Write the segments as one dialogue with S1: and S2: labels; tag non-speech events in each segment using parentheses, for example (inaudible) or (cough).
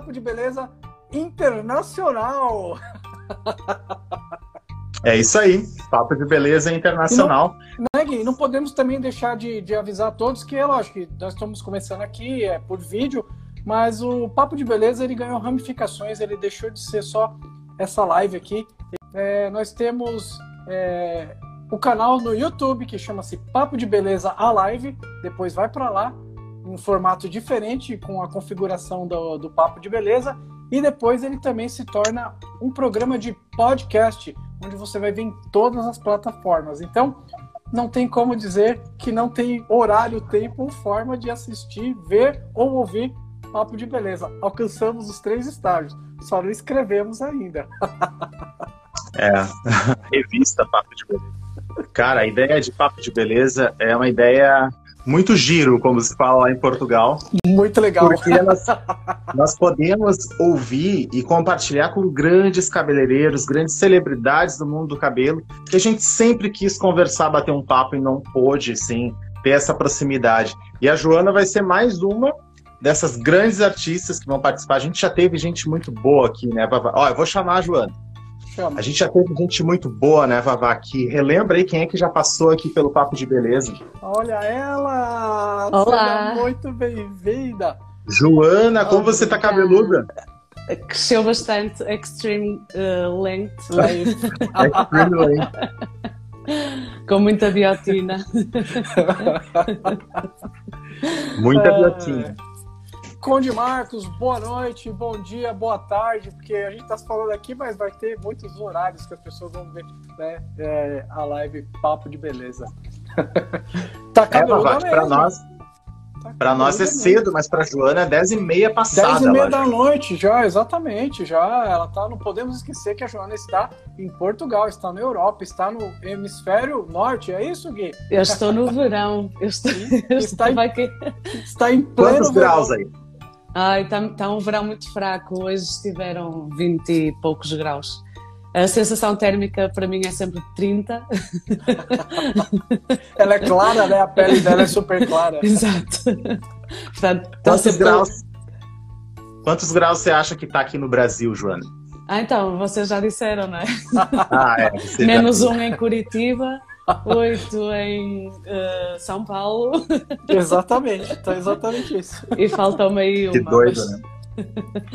S1: Papo de Beleza Internacional.
S2: É isso aí, Papo de Beleza Internacional.
S1: Não, né, não podemos também deixar de, de avisar a todos que é lógico que nós estamos começando aqui, é por vídeo, mas o Papo de Beleza ele ganhou ramificações, ele deixou de ser só essa live aqui. É, nós temos é, o canal no YouTube que chama-se Papo de Beleza a Live, depois vai para lá, um formato diferente com a configuração do, do Papo de Beleza, e depois ele também se torna um programa de podcast, onde você vai ver em todas as plataformas. Então, não tem como dizer que não tem horário, tempo ou forma de assistir, ver ou ouvir Papo de Beleza. Alcançamos os três estágios, só não escrevemos ainda.
S2: É, revista Papo de Beleza. Cara, a ideia de Papo de Beleza é uma ideia muito giro, como se fala lá em Portugal.
S1: Muito legal.
S2: Porque nós, nós, podemos ouvir e compartilhar com grandes cabeleireiros, grandes celebridades do mundo do cabelo, que a gente sempre quis conversar, bater um papo e não pôde, sim, ter essa proximidade. E a Joana vai ser mais uma dessas grandes artistas que vão participar. A gente já teve gente muito boa aqui, né, Ó, eu vou chamar a Joana. Chama. A gente já teve gente muito boa, né, Vavá, aqui. Relembra aí quem é que já passou aqui pelo Papo de Beleza.
S1: Olha ela!
S3: Olá!
S1: Seja muito bem-vinda!
S2: Joana, como você tá cabeluda?
S3: Cresceu bastante, extreme uh, length. (laughs)
S2: extreme length.
S3: Com muita biotina.
S2: muita biotina.
S1: Conde Marcos, boa noite, bom dia, boa tarde, porque a gente está falando aqui, mas vai ter muitos horários que as pessoas vão ver né, é, a live Papo de Beleza. (laughs)
S2: tá cabeludo é, Para nós, tá para nós é cedo, mas para Joana é 10 e meia passada.
S1: 10 e meia da noite já, exatamente, já. Ela tá, não podemos esquecer que a Joana está em Portugal, está na Europa, está no hemisfério norte, é isso, Gui?
S3: Eu estou no verão. Eu estou, eu
S1: está,
S3: estou
S1: em, está em pleno
S2: Quantos
S1: verão.
S2: graus aí?
S3: Ai, está tá um verão muito fraco. Hoje estiveram 20 e poucos graus. A sensação térmica para mim é sempre 30. (laughs)
S1: Ela é clara, né? A pele dela é super clara. (laughs)
S3: Exato.
S2: Portanto, Quantos sempre... graus? Quantos graus você acha que está aqui no Brasil, Joana?
S3: Ah, então, vocês já disseram, não é? (laughs)
S2: Ah, é.
S3: Menos um em Curitiba oito em uh, São Paulo. (laughs)
S1: Exatamente, então exatamente isso.
S3: E falta meio.
S2: Que doido, né? (laughs)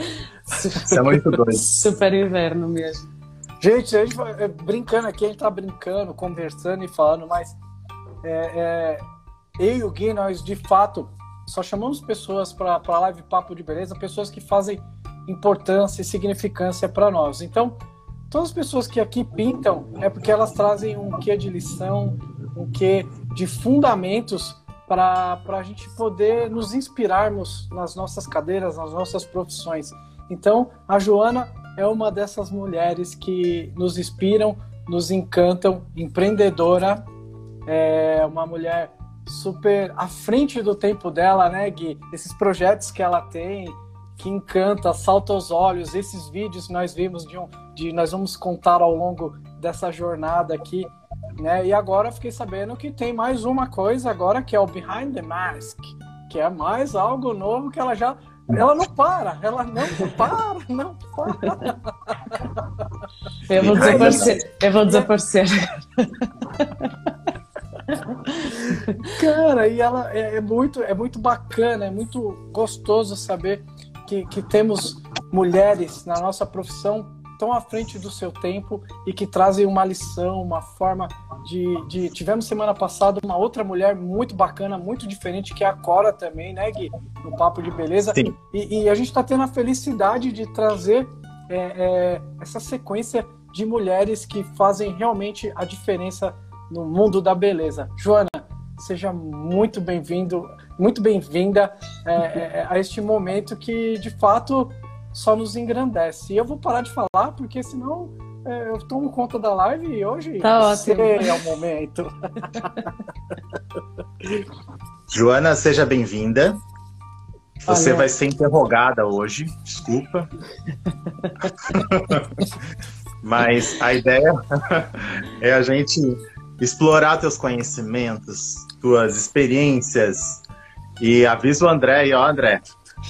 S2: Isso é muito doido.
S3: Super inverno mesmo.
S1: Gente, a gente vai, é, brincando aqui, a gente tá brincando, conversando e falando, mas é, é, eu e o Gui, nós de fato só chamamos pessoas para a live Papo de Beleza, pessoas que fazem importância e significância para nós. Então, todas as pessoas que aqui pintam é porque elas trazem um quê de lição, um quê de fundamentos para a gente poder nos inspirarmos nas nossas cadeiras, nas nossas profissões. Então, a Joana é uma dessas mulheres que nos inspiram, nos encantam, empreendedora, é uma mulher super à frente do tempo dela, né, Gui? Esses projetos que ela tem, que encanta, salta aos olhos. Esses vídeos que nós vimos de um, de nós vamos contar ao longo dessa jornada aqui, né? E agora fiquei sabendo que tem mais uma coisa agora que é o Behind the Mask, que é mais algo novo que ela já ela não para, ela não para, (laughs) não para.
S3: Eu vou desaparecer, eu vou desaparecer.
S1: Cara, e ela é, é, muito, é muito bacana, é muito gostoso saber que, que temos mulheres na nossa profissão tão à frente do seu tempo e que trazem uma lição, uma forma de, de, Tivemos semana passada uma outra mulher muito bacana, muito diferente, que é a Cora também, né, Gui? No Papo de Beleza.
S2: Sim.
S1: E, e a gente está tendo a felicidade de trazer é, é, essa sequência de mulheres que fazem realmente a diferença no mundo da beleza. Joana, seja muito bem-vindo muito bem-vinda é, é, a este momento que, de fato, só nos engrandece. E eu vou parar de falar, porque senão é, eu tomo conta da live e hoje
S3: tá ótimo. (laughs)
S1: é o momento. (laughs)
S2: Joana, seja bem-vinda. Você vai ser interrogada hoje, desculpa. (laughs) Mas a ideia é a gente explorar teus conhecimentos, tuas experiências, e avisa o André aí, ó, André.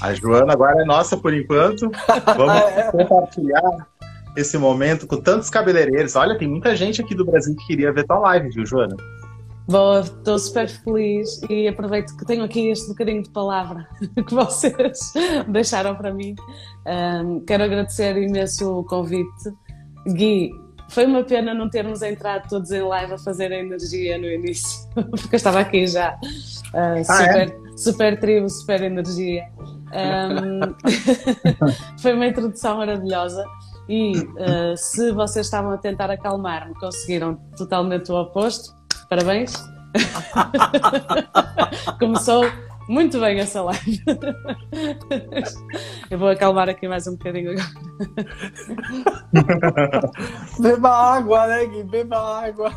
S2: A Joana agora é nossa por enquanto. Vamos (laughs) é. compartilhar esse momento com tantos cabeleireiros. Olha, tem muita gente aqui do Brasil que queria ver tua live, viu, Joana?
S3: Bom, estou super feliz e aproveito que tenho aqui este bocadinho de palavra (laughs) que vocês (laughs) deixaram para mim. Um, quero agradecer imenso o convite. Gui, foi uma pena não termos entrado todos em live a fazer a energia no início, (laughs) porque eu estava aqui já. Uh, super, ah, é? super tribo, super energia. (laughs) Um, (laughs) foi uma introdução maravilhosa. E uh, se vocês estavam a tentar acalmar-me, conseguiram totalmente o oposto. Parabéns. Começou muito bem essa live. Eu vou acalmar aqui mais um bocadinho agora.
S1: Beba água, né, Gui? Beba água.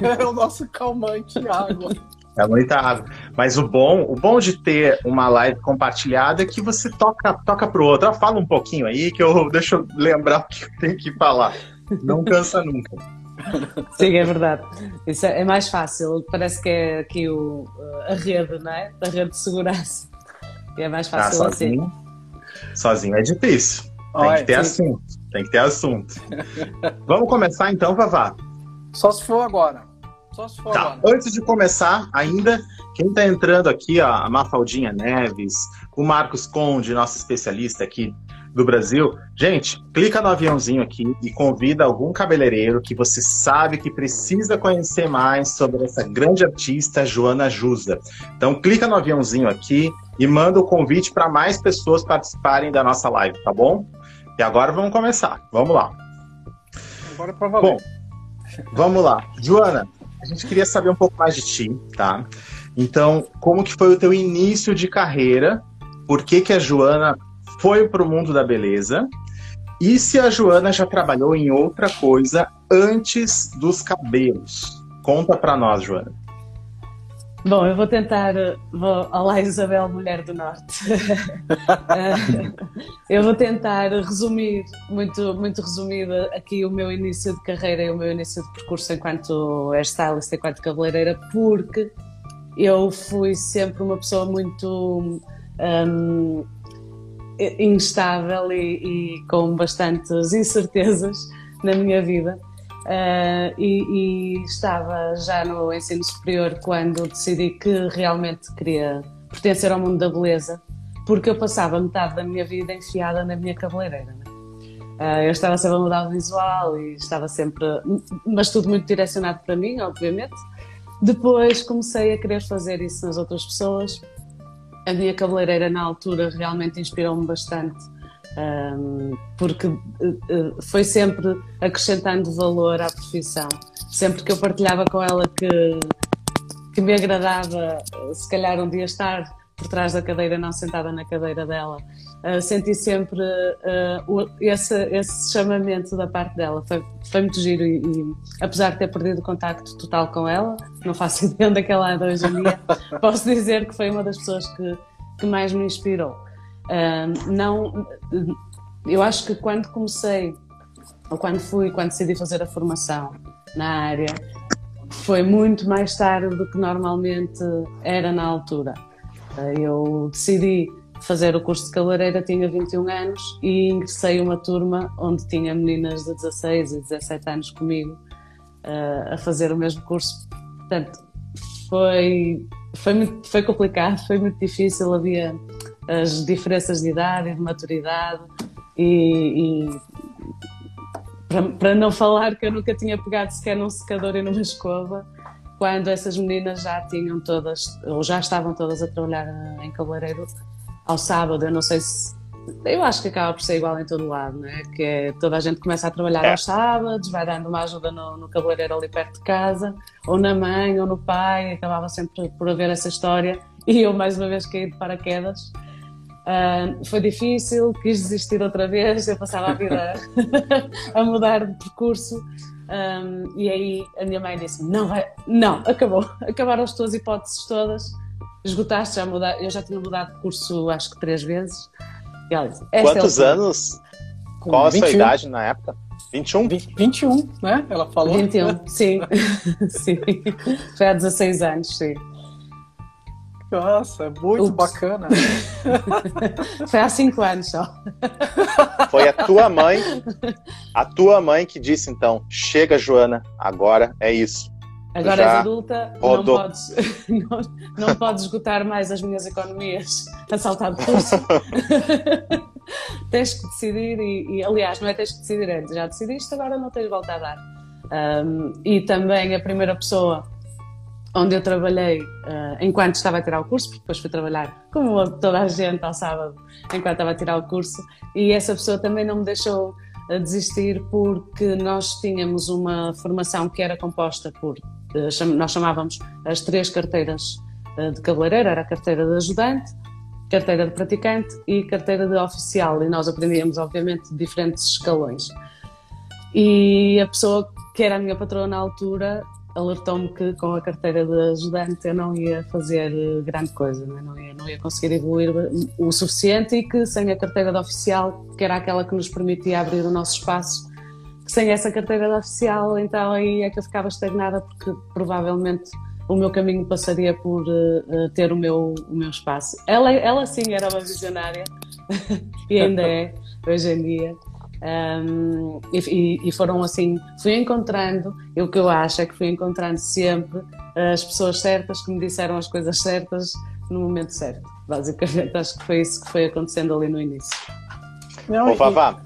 S1: É o nosso calmante, água.
S2: É muita água. Mas o bom, o bom de ter uma live compartilhada é que você toca, toca pro outro. Ah, fala um pouquinho aí que eu deixa eu lembrar o que eu tenho que falar. Não cansa nunca. (laughs)
S3: Sim, é verdade. Isso é, é mais fácil. Parece que é aqui o, a rede, não é? A rede de segurança. E é mais ah, fácil ah, sozinho,
S2: assim. Sozinho é difícil. Tem Olha, que ter sim. assunto. Tem que ter assunto. Vamos começar então, Vavá?
S1: Só se for agora. Só se for
S2: tá. agora. Antes de começar, ainda, quem está entrando aqui, ó, a Mafaldinha Neves, o Marcos Conde, nosso especialista aqui do Brasil. Gente, clica no aviãozinho aqui e convida algum cabeleireiro que você sabe que precisa conhecer mais sobre essa grande artista Joana Jusa. Então, clica no aviãozinho aqui e manda o convite para mais pessoas participarem da nossa live, tá bom? E agora vamos começar. Vamos lá.
S1: Agora para valer. Bom,
S2: vamos lá. Joana, a gente queria saber um pouco mais de ti, tá? Então, como que foi o teu início de carreira? Por que que a Joana foi para o mundo da beleza. E se a Joana já trabalhou em outra coisa antes dos cabelos? Conta para nós, Joana.
S3: Bom, eu vou tentar. Vou, olá, Isabel, mulher do Norte. (laughs) eu vou tentar resumir, muito, muito resumida, aqui o meu início de carreira e o meu início de percurso enquanto hairstylist, enquanto cabeleireira, porque eu fui sempre uma pessoa muito. Um, instável e, e, com bastantes incertezas na minha vida. Uh, e, e, estava já no ensino superior quando decidi que realmente queria pertencer ao mundo da beleza, porque eu passava metade da minha vida enfiada na minha cabeleireira. Uh, eu estava sempre a mudar o visual e estava sempre, mas tudo muito direcionado para mim, obviamente. Depois comecei a querer fazer isso nas outras pessoas a minha cabeleireira na altura realmente inspirou-me bastante, porque uh, foi sempre acrescentando valor à profissão. Sempre que eu partilhava com ela que, que me agradava, se calhar um dia estar por trás da cadeira, não sentada na cadeira dela, uh, senti sempre uh, esse, esse chamamento da parte dela. Foi, foi muito giro e, e, apesar de ter perdido o contacto total com ela, não faço (laughs) ideia onde é que ela anda hoje em dia, (laughs) posso dizer que foi uma das pessoas que, que mais me inspirou. Uh, não, eu acho que quando comecei, ou quando fui, quando decidi fazer a formação na área, foi muito mais tarde do que normalmente era na altura. Eu decidi fazer o curso de cabeleireira, tinha 21 anos e ingressei uma turma onde tinha meninas de 16 e 17 anos comigo uh, a fazer o mesmo curso. Portanto, foi, foi, muito, foi complicado, foi muito difícil, havia as diferenças de idade e de maturidade e, e para, para não falar que eu nunca tinha pegado sequer num secador e numa escova, quando essas meninas já tinham todas, ou já estavam todas a trabalhar em cabeleireiro ao sábado. Eu não sei se. Eu acho que acaba por ser igual em todo lado, né? Que é, toda a gente começa a trabalhar é. aos sábados, vai dando uma ajuda no, no cabeleireiro ali perto de casa, ou na mãe, ou no pai, acabava sempre por haver essa história. E eu, mais uma vez, caí de paraquedas. Uh, foi difícil, quis desistir outra vez, eu passava a vida (laughs) a mudar de percurso. Um, e aí a minha mãe disse: Não, vai, não, acabou, acabaram as tuas hipóteses todas, esgotaste, já mudar, eu já tinha mudado de curso acho que três vezes.
S2: E ela disse, Quantos é anos? Com Qual 21. a sua idade na época? 21?
S1: 20, 21, né? Ela falou.
S3: 21, sim. (laughs) sim. Foi há 16 anos, sim.
S1: Nossa, é muito Ups. bacana. (laughs)
S3: Foi há cinco anos só.
S2: Foi a tua mãe, a tua mãe que disse então, chega Joana, agora é isso.
S3: Agora Já és adulta, não podes, (laughs) não, não podes esgotar mais as minhas economias a saltar de curso. (laughs) tens que decidir e, e, aliás, não é tens que decidir antes, já decidiste, agora não tens de voltar a dar. Um, e também a primeira pessoa onde eu trabalhei uh, enquanto estava a tirar o curso, porque depois fui trabalhar como toda a gente ao sábado, enquanto estava a tirar o curso, e essa pessoa também não me deixou uh, desistir porque nós tínhamos uma formação que era composta por, nós chamávamos as três carteiras de cabeleireiro, era a carteira de ajudante, carteira de praticante e carteira de oficial, e nós aprendíamos obviamente diferentes escalões. E a pessoa que era a minha patroa na altura alertou-me que com a carteira de ajudante eu não ia fazer eh, grande coisa, não, é? não, ia, não ia conseguir evoluir o suficiente e que sem a carteira de oficial, que era aquela que nos permitia abrir o nosso espaço, sem essa carteira oficial, então aí é que eu ficava estagnada porque provavelmente o meu caminho passaria por uh, ter o meu, o meu espaço. Ela, ela sim era uma visionária (laughs) e ainda é, hoje em dia. Um, e, e, foram assim, fui encontrando, e o que eu acho é que fui encontrando sempre as pessoas certas que me disseram as coisas certas no momento certo. Basicamente, acho que foi isso que foi acontecendo ali no início.
S2: Não, Ô, Vavá,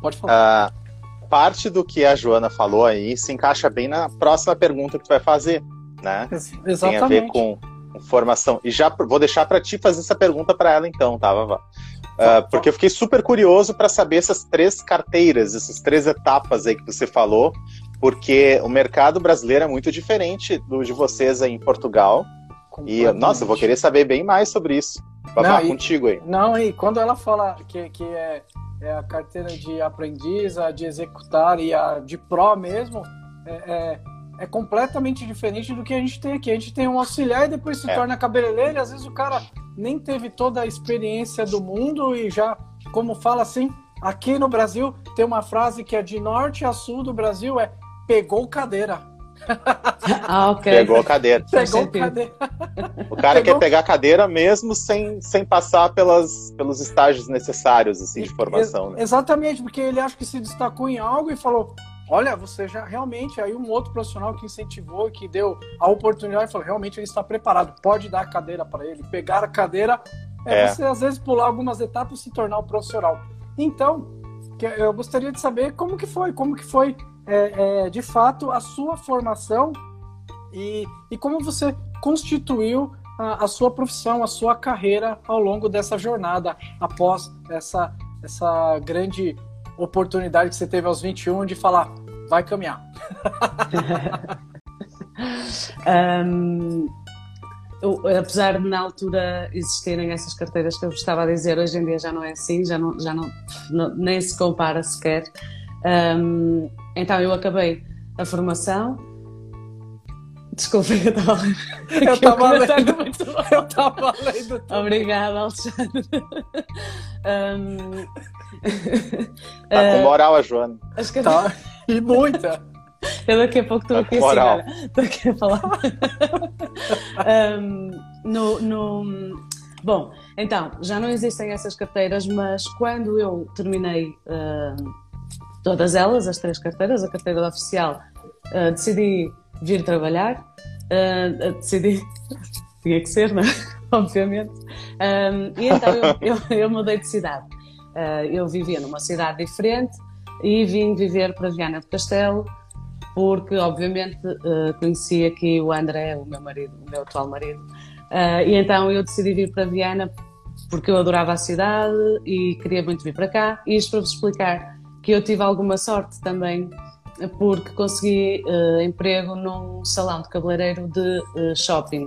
S2: pode falar. Uh, parte do que a Joana falou aí se encaixa bem na próxima pergunta que tu vai fazer, né?
S1: Exatamente.
S2: Tem a ver com formação. E já vou deixar para ti fazer essa pergunta para ela então, tá, Vavá? Uh, porque eu fiquei super curioso para saber essas três carteiras, essas três etapas aí que você falou, porque o mercado brasileiro é muito diferente do de vocês aí em Portugal. E, nossa, eu vou querer saber bem mais sobre isso. Babá, não, contigo aí.
S1: Não, e quando ela fala que, que é, é a carteira de aprendiz, a de executar e a de pró mesmo, é, é, é, completamente diferente do que a gente tem aqui. A gente tem um auxiliar e depois se é. torna cabeleireiro, e às vezes o cara nem teve toda a experiência do mundo e já, como fala assim, aqui no Brasil tem uma frase que é de norte a sul do Brasil é pegou cadeira. (laughs)
S3: Ah, ok.
S2: Pegou cadeira.
S1: Pegou cadeira.
S2: O cara Pegou... quer pegar cadeira mesmo sem, sem passar pelas, pelos estágios necessários assim, de formação. Né?
S1: Exatamente, porque ele acha que se destacou em algo e falou: olha, você já realmente, aí um outro profissional que incentivou, que deu a oportunidade, falou, realmente ele está preparado, pode dar a cadeira para ele, pegar a cadeira, é, é, você às vezes pular algumas etapas e se tornar um profissional. Então, eu gostaria de saber como que foi, como que foi, é, é, de fato, a sua formação e, e como você constituiu a, a, sua profissão, a sua carreira ao longo dessa jornada, após essa, essa grande oportunidade que você teve aos 21 de falar, vai caminhar? (laughs)
S3: um, eu, apesar de na altura existirem essas carteiras que eu estava a dizer, hoje em dia já não é assim, já não, já não, não nem se compara sequer. Um, então eu acabei a formação. Desculpa, eu estava
S1: eu estava lendo. Muito eu estava lendo.
S3: Obrigada, Alexandre.
S2: Um, Tá com (laughs) moral a Joana.
S1: Acho que tá. E muita.
S3: Eu daqui a pouco estou aqui assim, olha, estou aqui a falar. (laughs) um, no, no, Bom, então, já não existem essas carteiras, mas quando eu terminei uh, todas elas, as três carteiras, a carteira oficial, uh, decidi vir trabalhar, uh, decidi, (laughs) tinha que ser, não é? (laughs) Obviamente. Um, e então eu, eu, eu mudei de cidade. Uh, eu vivia numa cidade diferente e vim viver para Viana do Castelo, porque obviamente uh, conheci aqui o André, o meu marido, o meu atual marido, uh, e então eu decidi vir para Viana porque eu adorava a cidade e queria muito vir para cá. E isto para vos explicar que eu tive alguma sorte também, porque consegui uh, emprego num salão de cabeleireiro de shopping,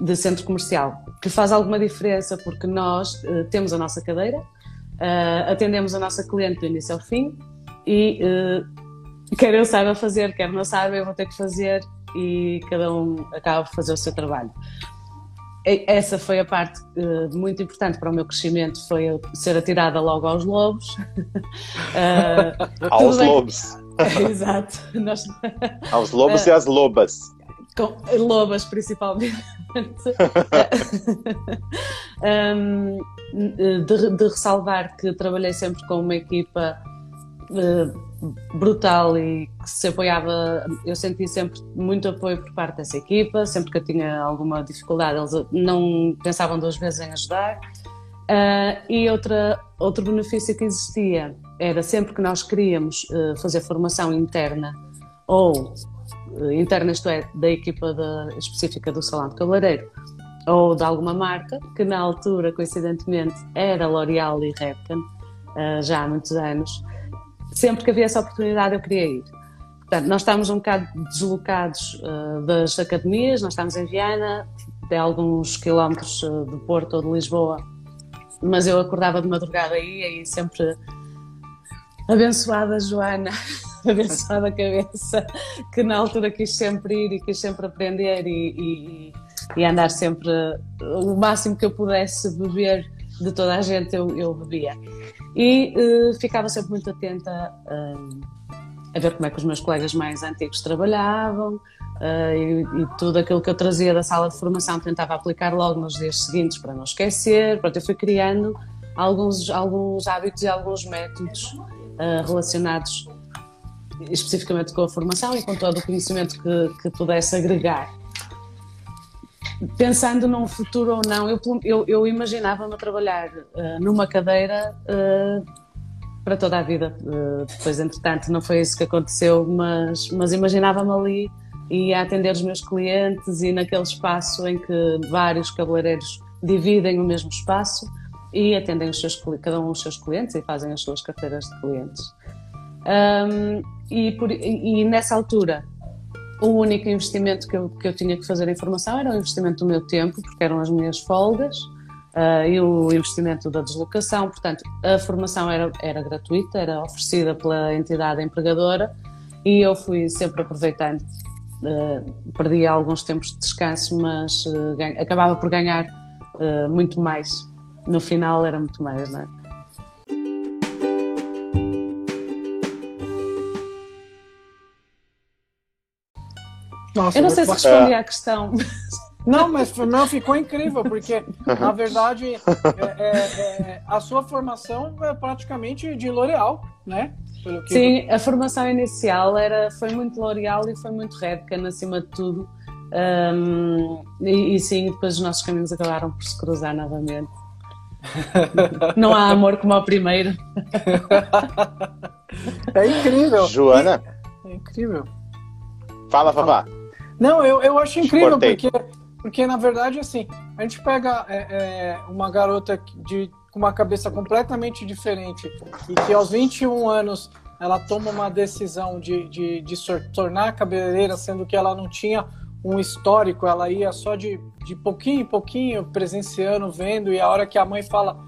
S3: de centro comercial que faz alguma diferença porque nós temos a nossa cadeira, atendemos a nossa cliente do início ao fim e quer eu saiba fazer, quer não saiba, eu vou ter que fazer e cada um acaba por fazer o seu trabalho. Essa foi a parte uh, muito importante para o meu crescimento, foi eu ser atirada logo aos lobos. (laughs)
S2: aos lobos. (laughs)
S3: Exato.
S2: Nós... Aos lobos e às lobas.
S3: Com lobas, principalmente. (laughs) um, de, de, ressalvar que trabalhei sempre com uma equipa uh, brutal e que se apoiava. Eu senti sempre muito apoio por parte dessa equipa. Sempre que eu tinha alguma dificuldade, eles não pensavam duas vezes em ajudar. Uh, e outra, outro benefício que existia era sempre que nós queríamos uh, fazer formação interna ou uh, interna, isto é, da equipa específica do Salão de Cabeleireiro ou de alguma marca, que na altura, coincidentemente, era L'Oréal e Redken, já há muitos anos, sempre que havia essa oportunidade eu queria ir. Portanto, nós estávamos um bocado deslocados das academias, nós estávamos em Viana, de alguns quilómetros do Porto ou de Lisboa, mas eu acordava de madrugada aí, aí sempre abençoada Joana, (laughs) abençoada cabeça, que na altura quis sempre ir e quis sempre aprender e, e, e andar sempre o máximo que eu pudesse beber de toda a gente eu, eu bebia. E uh, ficava sempre muito atenta uh, a ver como é que os meus colegas mais antigos trabalhavam, Uh, e, e, tudo aquilo que eu trazia da sala de formação tentava aplicar logo nos dias seguintes para não esquecer. Pronto, eu fui criando alguns, alguns hábitos e alguns métodos relacionados especificamente com a formação e com todo o conhecimento que, que pudesse agregar. Pensando num futuro ou não, eu, eu, eu imaginava-me a trabalhar uh, numa cadeira para toda a vida. depois, entretanto, não foi isso que aconteceu, mas, mas imaginava-me ali e a atender os meus clientes e naquele espaço em que vários cabeleireiros dividem o mesmo espaço e atendem os seus, cada um os seus clientes e fazem as suas carteiras de clientes. Um, e, por, e, nessa altura, o único investimento que eu, que eu tinha que fazer em formação era o investimento do meu tempo, porque eram as minhas folgas, uh, e o investimento da deslocação. Portanto, a formação era, era gratuita, era oferecida pela entidade empregadora, e eu fui sempre aproveitando Uh, perdia alguns tempos de descanso, mas uh, ganha, acabava por ganhar muito mais. No final era muito mais, não é? Nossa, Eu não sei se respondi à questão. (laughs)
S1: Não, mas não, ficou incrível, porque na verdade é, é, é, a sua formação é praticamente de L'Oréal, né?
S3: Que... Sim, a formação inicial era, foi muito L'Oréal e foi muito Redken, acima de tudo. Um, e, e, sim, depois os nossos caminhos acabaram por se cruzar novamente. (laughs) Não há amor como ao primeiro.
S1: É incrível.
S2: Joana?
S1: É incrível.
S2: Fala, Fafá.
S1: Não, eu, eu acho incrível, porque, porque na verdade, assim, a gente pega é, é, uma garota de com uma cabeça completamente diferente e que aos 21 anos ela toma uma decisão de, de, de se tornar cabeleireira, sendo que ela não tinha um histórico, ela ia só de, de pouquinho em pouquinho, presenciando, vendo, e a hora que a mãe fala,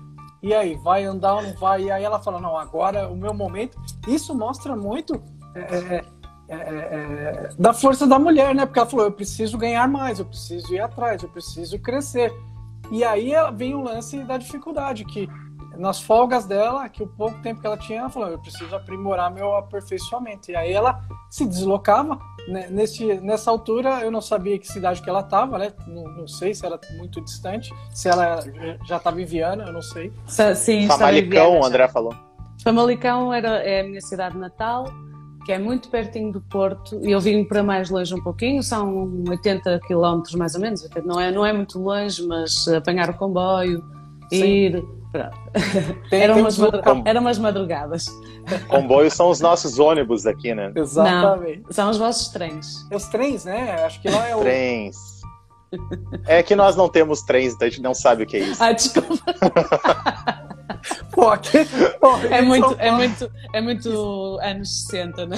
S1: e aí, vai andar ou não vai? E aí ela fala, não, agora é o meu momento. Isso mostra muito é, é, é, é, da força da mulher, né? Porque ela falou, eu preciso ganhar mais, eu preciso ir atrás, eu preciso crescer. E aí vem o lance da dificuldade, que nas folgas dela, que o pouco tempo que ela tinha, ela falou, eu preciso aprimorar meu aperfeiçoamento. E aí ela se deslocava. Né? Nesse, nessa altura, eu não sabia que cidade que ela estava, né? Não, não, sei se era muito distante, se ela já estava em Viana, eu não sei.
S3: Sim,
S2: Famalicão, o André falou.
S3: Famalicão era, é a minha cidade natal que é muito pertinho do Porto, e eu vim para mais longe um pouquinho, são 80 quilómetros mais ou menos, não é, não é muito longe, mas apanhar o comboio, Sim. ir. Tem, (laughs) eram, tem umas madrugadas, eram umas madrugadas. (laughs)
S2: Comboio são os nossos ônibus aqui, né?
S3: Exatamente. Não, são os vossos trens.
S1: Os trens, né? Acho que lá é o.
S2: Trens. É que nós não temos trens, então a gente não sabe o que é isso.
S3: Ah, desculpa. (laughs) É, muito, é, muito, é muito anos 60, né?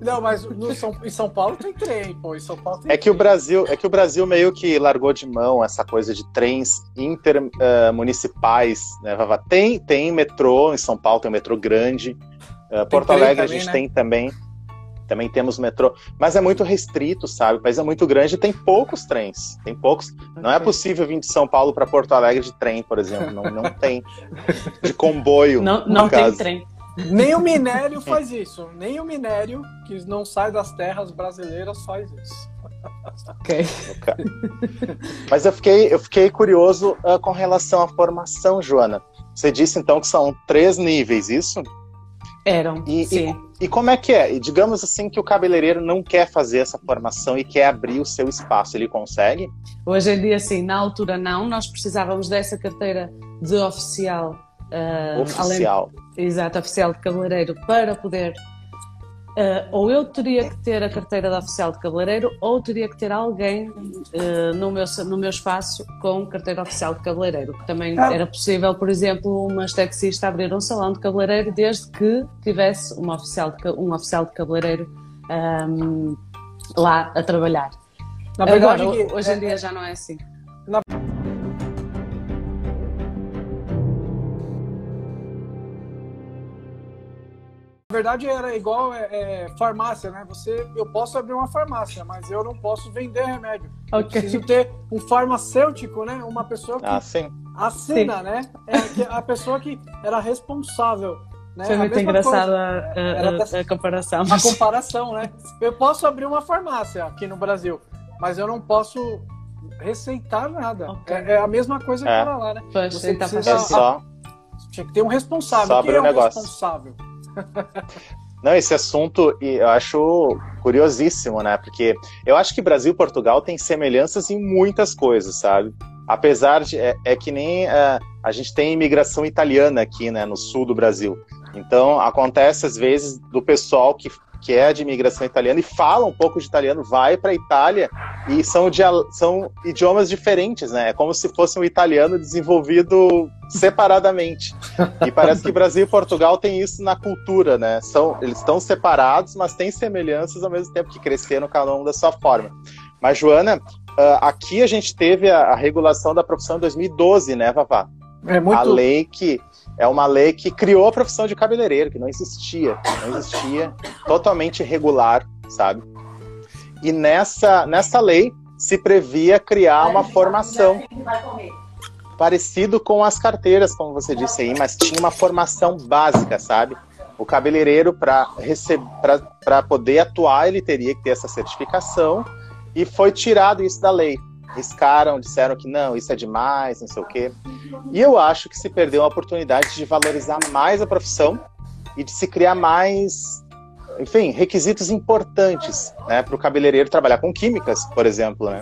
S1: Não, mas no São, em São Paulo tem trem, pô. Em São Paulo tem
S2: é que o Brasil É que o Brasil meio que largou de mão essa coisa de trens intermunicipais, uh, né, Tem, tem metrô em São Paulo, tem um metrô grande. Uh, Porto Alegre também, a gente né? tem também também temos metrô, mas é muito restrito, sabe? O país é muito grande e tem poucos trens. Tem poucos. Okay. Não é possível vir de São Paulo para Porto Alegre de trem, por exemplo. Não, não (laughs) tem. De comboio.
S3: Não, não tem trem.
S1: Nem o minério (laughs) faz isso. Nem o minério, que não sai das terras brasileiras, faz isso.
S3: Ok. (laughs)
S2: Mas eu fiquei, eu fiquei curioso uh, com relação à formação, Joana. Você disse então que são três níveis, isso?
S3: Eram,
S2: e,
S3: sim.
S2: E, e, como é que é? E digamos assim que o cabeleireiro não quer fazer essa formação e quer abrir o seu espaço, ele consegue?
S3: Hoje em dia, sim. Na altura, não. Nós precisávamos dessa carteira de oficial.
S2: Uh, oficial.
S3: Além, exato, oficial de cabeleireiro para poder Uh, ou eu teria que ter a carteira de oficial de cabeleireiro ou teria que ter alguém uh, no, meu, no meu espaço com carteira oficial de cabeleireiro. Que também ah. era possível, por exemplo, uma esteticista abrir um salão de cabeleireiro desde que tivesse uma oficial de, um oficial de cabeleireiro um, lá a trabalhar. Verdade, Agora, hoje em é, dia já não é assim.
S1: Verdade, era igual é, é, farmácia, né? Você, eu posso abrir uma farmácia, mas eu não posso vender remédio. Okay. Eu preciso ter um farmacêutico, né? Uma pessoa que
S2: ah,
S1: assina, sim. né? É a pessoa que era responsável. Né?
S3: Foi muito engraçada a, a, a, comparação.
S1: A comparação, né? Eu posso abrir uma farmácia aqui no Brasil, mas eu não posso receitar nada. Okay. É, é, a mesma coisa que é. era lá, né?
S3: Poxa, Você tá precisa,
S2: só...
S1: Tinha que ter um responsável. Quem é o negócio. responsável? (laughs)
S2: Não, esse assunto eu acho curiosíssimo, né? Porque eu acho que Brasil e Portugal têm semelhanças em muitas coisas, sabe? Apesar de. É, é que nem uh, a gente tem imigração italiana aqui, né, no sul do Brasil. Então, acontece às vezes do pessoal que que é de imigração italiana e fala um pouco de italiano, vai para a Itália e são, são idiomas diferentes, né? É como se fosse um italiano desenvolvido separadamente. E parece que Brasil e Portugal têm isso na cultura, né? São, eles estão separados, mas têm semelhanças ao mesmo tempo que cresceram cada um da sua forma. Mas, Joana, uh, aqui a gente teve a, a, regulação da profissão em 2012, né, Vavá?
S1: É muito...
S2: A lei que é uma lei que criou a profissão de cabeleireiro, que não existia, não existia, totalmente irregular, sabe? E nessa, nessa lei se previa criar uma formação parecido com as carteiras, como você disse aí, mas tinha uma formação básica, sabe? O cabeleireiro para poder atuar, ele teria que ter essa certificação e foi tirado isso da lei riscaram, disseram que não, isso é demais, não sei o quê. E eu acho que se perdeu a oportunidade de valorizar mais a profissão e de se criar mais, enfim, requisitos importantes, né, para o cabeleireiro trabalhar com químicas, por exemplo, né?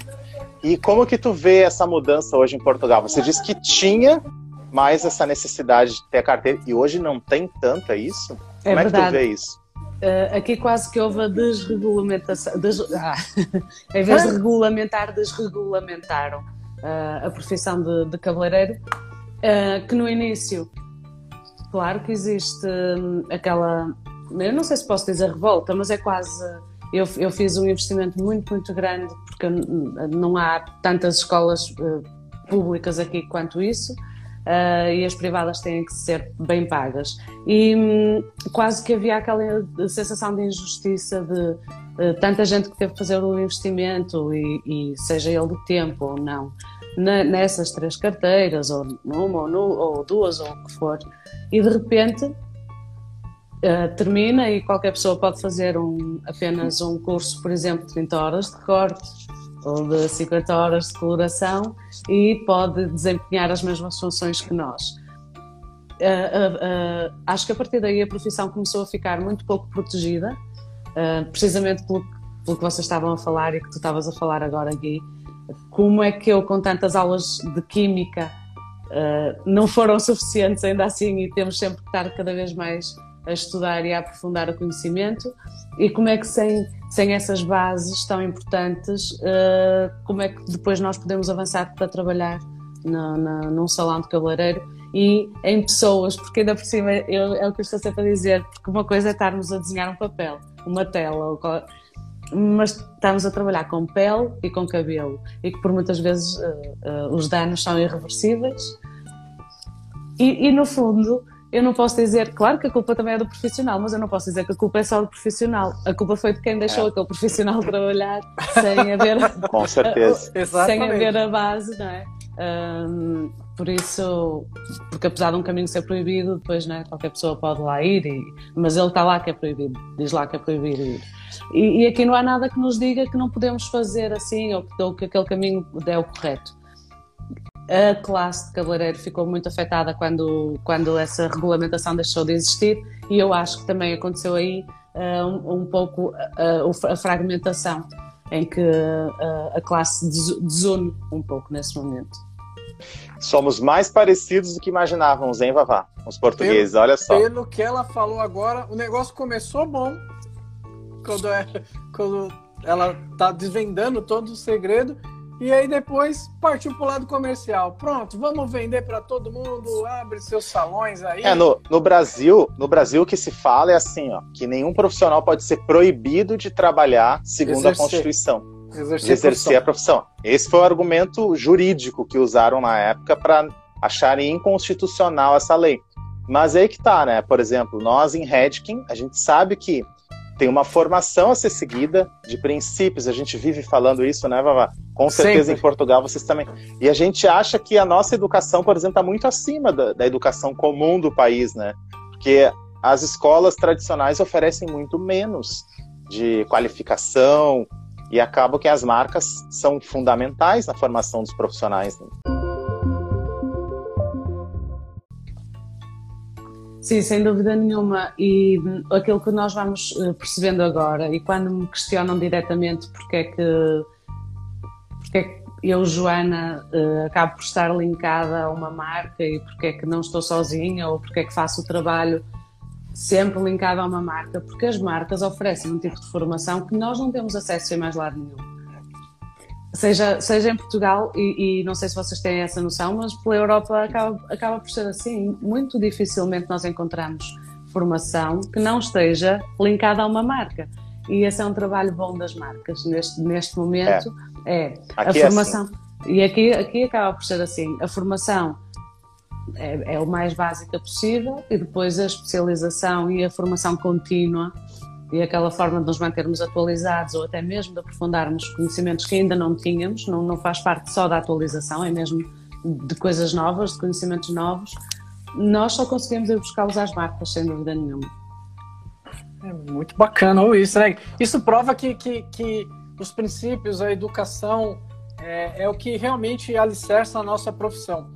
S2: E como que tu vê essa mudança hoje em Portugal? Você disse que tinha mais essa necessidade de ter a carteira e hoje não tem tanta isso?
S3: É
S2: como
S3: verdade.
S2: é que tu vê isso?
S3: Uh, aqui quase que houve a desregulamentação. Des, ah, (laughs) em vez de regulamentar, desregulamentaram uh, a profissão de, de cabeleireiro, uh, que no início, claro que existe um, aquela. Eu não sei se posso dizer revolta, mas é quase. Eu, eu fiz um investimento muito, muito grande, porque não há tantas escolas públicas aqui quanto isso uh, e as privadas têm que ser bem pagas. E um, quase que havia aquela sensação de injustiça de uh, tanta gente que teve que fazer o investimento, e, e seja ele de tempo ou não, na, nessas três carteiras, ou numa, ou, no, ou duas, ou o que for, e de repente Uh, termina e qualquer pessoa pode fazer um, apenas um curso, por exemplo, de 30 horas de corte, ou de 50 horas de coloração e pode desempenhar as mesmas funções que nós. Uh, uh, uh, acho que a partir daí a profissão começou a ficar muito pouco protegida, precisamente pelo, pelo, que vocês estavam a falar e que tu estavas a falar agora, Gui. Como é que eu, com tantas aulas de química, não foram (laughs) suficientes ainda assim e temos sempre que estar cada vez mais a estudar e a aprofundar o conhecimento e como é que sem, sem essas bases tão importantes, uh, como é que depois nós podemos avançar para trabalhar num salão de cabeleireiro e em pessoas, porque ainda por cima eu, é o que eu estou sempre a dizer, porque uma coisa é estarmos a desenhar um papel, uma tela, mas estamos a trabalhar com pele e com cabelo e que por muitas vezes uh, uh, os danos são irreversíveis. E, e no fundo eu não posso dizer, claro que a culpa também é do profissional, mas eu não posso dizer que a culpa é só do profissional. A culpa foi de quem deixou é. aquele profissional trabalhar sem haver, (laughs)
S2: Com certeza. (laughs)
S3: sem haver a base, não é? Um, por isso, porque apesar de um caminho ser proibido, depois não é? qualquer pessoa pode lá ir, e, mas ele está lá que é proibido, diz lá que é proibido ir. E, e, aqui não há nada que nos diga que não podemos fazer assim ou que, ou que aquele caminho é o correto. A classe de cabeleireiro ficou muito afetada quando, quando essa regulamentação deixou de existir e eu acho que também aconteceu aí uh, um, um, pouco uh, a fragmentação em que uh, a classe desune um pouco nesse momento.
S2: Somos mais parecidos do que imaginávamos, hein, Vavá? Os portugueses,
S1: pelo,
S2: olha só.
S1: Pelo que ela falou agora, o negócio começou bom, quando, é, quando ela tá desvendando todo o segredo, e aí depois partiu para o lado comercial. Pronto, vamos vender para todo mundo, abre seus salões aí.
S2: É, no, no Brasil, no Brasil o que se fala é assim, ó, que nenhum profissional pode ser proibido de trabalhar segundo Exercer. a Constituição. Exercer, exercer a profissão. Esse foi o argumento jurídico que usaram na época para acharem inconstitucional essa lei. Mas aí que tá, né? Por exemplo, nós em Redkin, a gente sabe que tem uma formação a ser seguida de princípios. A gente vive falando isso, né, Vavá? Com certeza Sempre. em Portugal vocês também. E a gente acha que a nossa educação, por exemplo, está muito acima da, da educação comum do país, né? Porque as escolas tradicionais oferecem muito menos de qualificação e acaba que as marcas são fundamentais na formação dos profissionais. Né?
S3: Sim, sem dúvida nenhuma. E aquilo que nós vamos eh, percebendo agora, e quando me questionam diretamente porque é que, porque é que eu, Joana, uh, acabo por estar linkada a uma marca e porque é que não estou sozinha ou porque é que faço o trabalho sempre linkado a uma marca, porque as marcas oferecem um tipo de formação que nós não temos acesso em mais lado nenhum seja, seja em Portugal, e, e, não sei se vocês têm essa noção, mas pela Europa acaba, acaba por ser assim. Muito dificilmente nós encontramos formação que não esteja linkada a uma marca. E esse é um trabalho bom das marcas neste, neste momento. É, é a formação. É assim. E aqui, aqui acaba por ser assim: a formação é, é o mais básica possível e depois a especialização e a formação contínua e aquela forma de nos mantermos atualizados ou até mesmo de aprofundarmos conhecimentos que ainda não tínhamos, não, não faz parte só da atualização, é mesmo de coisas novas, de conhecimentos novos, nós só conseguimos ir buscá-los às marcas, sem dúvida nenhuma.
S1: É muito bacana isso, né? Isso prova que, que, que os princípios, a educação é, é o que realmente alicerça a nossa profissão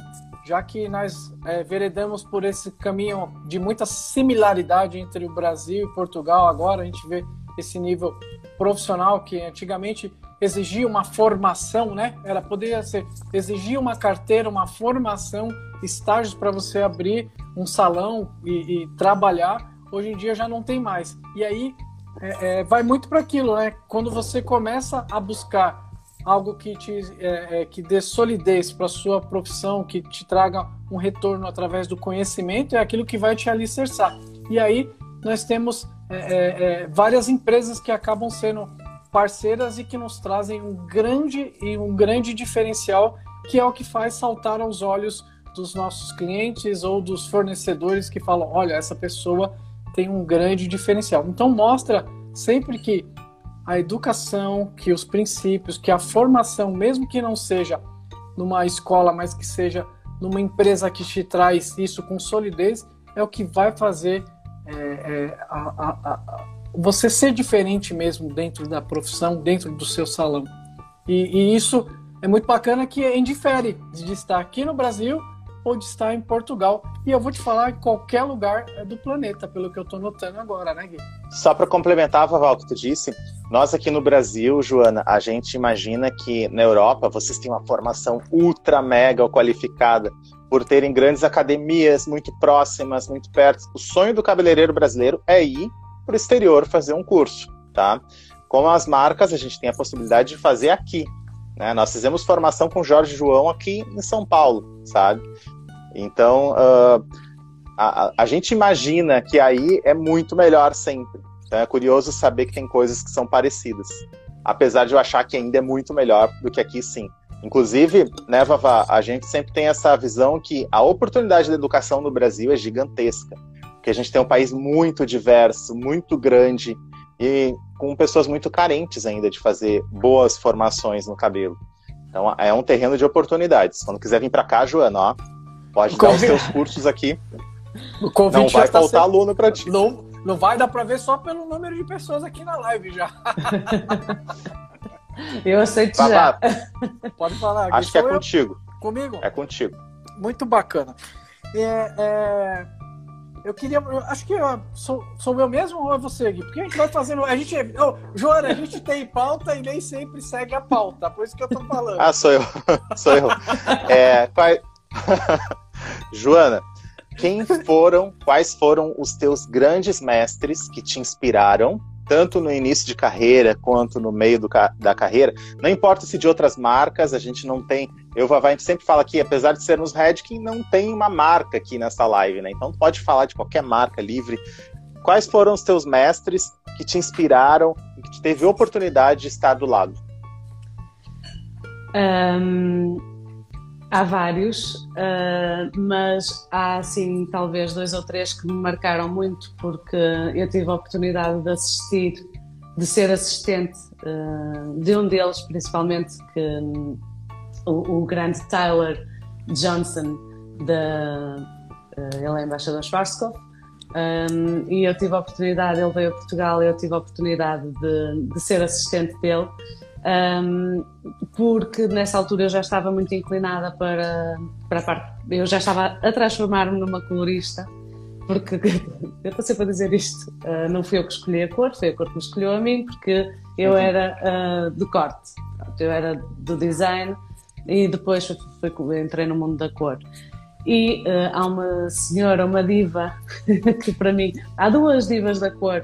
S1: já que nós é, veredamos por esse caminho de muita similaridade entre o Brasil e Portugal, agora a gente vê esse nível profissional que antigamente exigia uma formação, né? Era poderia ser exigia uma carteira, uma formação, estágios para você abrir um salão e, e, trabalhar. Hoje em dia já não tem mais. E aí é, é, vai muito para aquilo, né? Quando você começa a buscar algo que te é, é, que dê solidez para sua profissão, que te traga um retorno através do conhecimento, é aquilo que vai te alicerçar. E aí nós temos é, é, é, várias empresas que acabam sendo parceiras e que nos trazem um grande e um grande diferencial, que é o que faz saltar aos olhos dos nossos clientes ou dos fornecedores que falam, olha, essa pessoa tem um grande diferencial. Então mostra sempre que a educação, que os princípios, que a formação, mesmo que não seja numa escola, mas que seja numa empresa que te traz isso com solidez, é o que vai fazer é, é, a, a, a, você ser diferente mesmo dentro da profissão, dentro do seu salão. E, e isso é muito bacana que indifere de estar aqui no Brasil ou de estar em Portugal. E eu vou te falar em qualquer lugar do planeta, pelo que eu estou notando agora, né, Gui?
S2: Só para complementar, Vaval, que tu disse, nós aqui no Brasil, Joana, a gente imagina que na Europa vocês têm uma formação ultra mega qualificada por terem grandes academias muito próximas, muito perto. O sonho do cabeleireiro brasileiro é ir para o exterior fazer um curso, tá? Com as marcas, a gente tem a possibilidade de fazer aqui. Né? Nós fizemos formação com Jorge João aqui em São Paulo, sabe? Então, uh, a, a, gente imagina que aí é muito melhor sempre. Então é curioso saber que tem coisas que são parecidas. Apesar de eu achar que ainda é muito melhor do que aqui, sim. Inclusive, né, Vavá, a gente sempre tem essa visão que a oportunidade da educação no Brasil é gigantesca. Porque a gente tem um país muito diverso, muito grande e com pessoas muito carentes ainda de fazer boas formações no cabelo. Então é um terreno de oportunidades. Quando quiser vir para cá, Joana, ó, Pode dar os seus cursos aqui. não vai tá faltar sendo... aluno para ti.
S1: Não, Não vai dar para ver só pelo número de pessoas aqui na live já. (laughs)
S3: Eu aceito já. (laughs)
S1: Pode falar.
S2: Acho que é eu? contigo.
S1: Comigo?
S2: É contigo.
S1: Muito bacana. É, é, eu queria. Eu acho que eu, sou, sou eu mesmo ou é você, Gui? Porque a gente vai fazendo. A gente, oh, Joana, a gente tem pauta e nem sempre segue a pauta. Por isso que eu tô falando.
S2: Ah, sou eu. (laughs) sou eu. É. (laughs) Joana, quem foram, quais foram os teus grandes mestres que te inspiraram tanto no início de carreira quanto no meio do, da carreira. Não importa se de outras marcas, a gente não tem. Eu, Vavá, a gente sempre fala aqui, apesar de sermos Redkin, não tem uma marca aqui nessa live, né? Então pode falar de qualquer marca livre. Quais foram os teus mestres que te inspiraram e que te teve oportunidade de estar do lado?
S3: Um, há vários, uh, mas há assim talvez dois ou três que me marcaram muito porque eu tive a oportunidade de assistir, de ser assistente uh, de um deles, principalmente que um, o, o, grande Tyler Johnson, da, uh, ele é embaixador Schwarzkopf, um, e eu tive a oportunidade, ele veio a Portugal e eu tive a oportunidade de, de ser assistente dele um, porque nessa altura eu já estava muito inclinada para, para a parte. Eu já estava a transformar-me numa colorista, porque (laughs) eu estou sempre a dizer isto: uh, não fui eu que escolhi a cor, foi a cor que me escolheu a mim, porque eu uhum. era uh, do corte, eu era do design e depois foi, foi, entrei no mundo da cor. E uh, há uma senhora, uma diva, (laughs) que para mim, há duas divas da cor,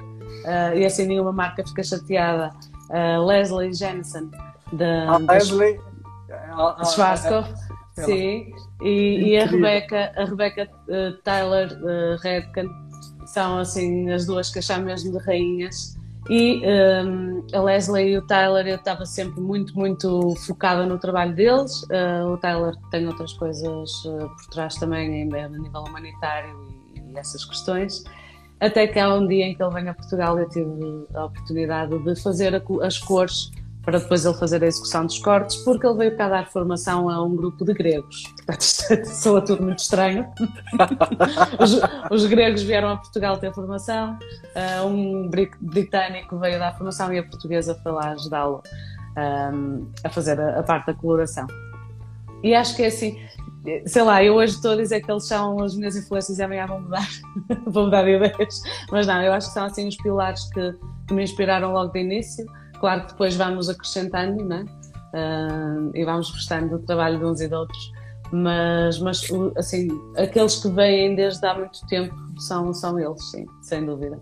S3: e assim nenhuma marca fica chateada. Uh, Leslie Jensen
S1: da, a Leslie?
S3: Schwarzkopf, sim, e, e, a Rebecca, a Rebecca uh, Tyler uh, Redken são assim as duas que acham mesmo de rainhas. E um, a Leslie e o Tyler, eu estava sempre muito, muito focada no trabalho deles. Uh, o Tyler tem outras coisas uh, por trás também, a nível humanitário e, e essas questões. Até que há um dia em que ele vem a Portugal eu tive a oportunidade de fazer as cores para depois ele fazer a execução dos cortes, porque ele veio cá dar formação a um grupo de gregos. Soa tudo muito estranho. (laughs) os, os, gregos vieram a Portugal ter formação, uh, um britânico veio dar formação e a portuguesa foi lá ajudá-lo um, a fazer a, a parte da coloração. E acho que é assim, sei lá, eu hoje estou a dizer que eles são as minhas influências e amanhã vão mudar, vou mudar de ideias, mas não, eu acho que são assim os pilares que, que me inspiraram logo de início. Claro que depois vamos acrescentando, né? Uh, e vamos gostando do trabalho de uns e de outros, mas, mas assim, aqueles que vêm desde há muito tempo são, são eles, sim, sem dúvida.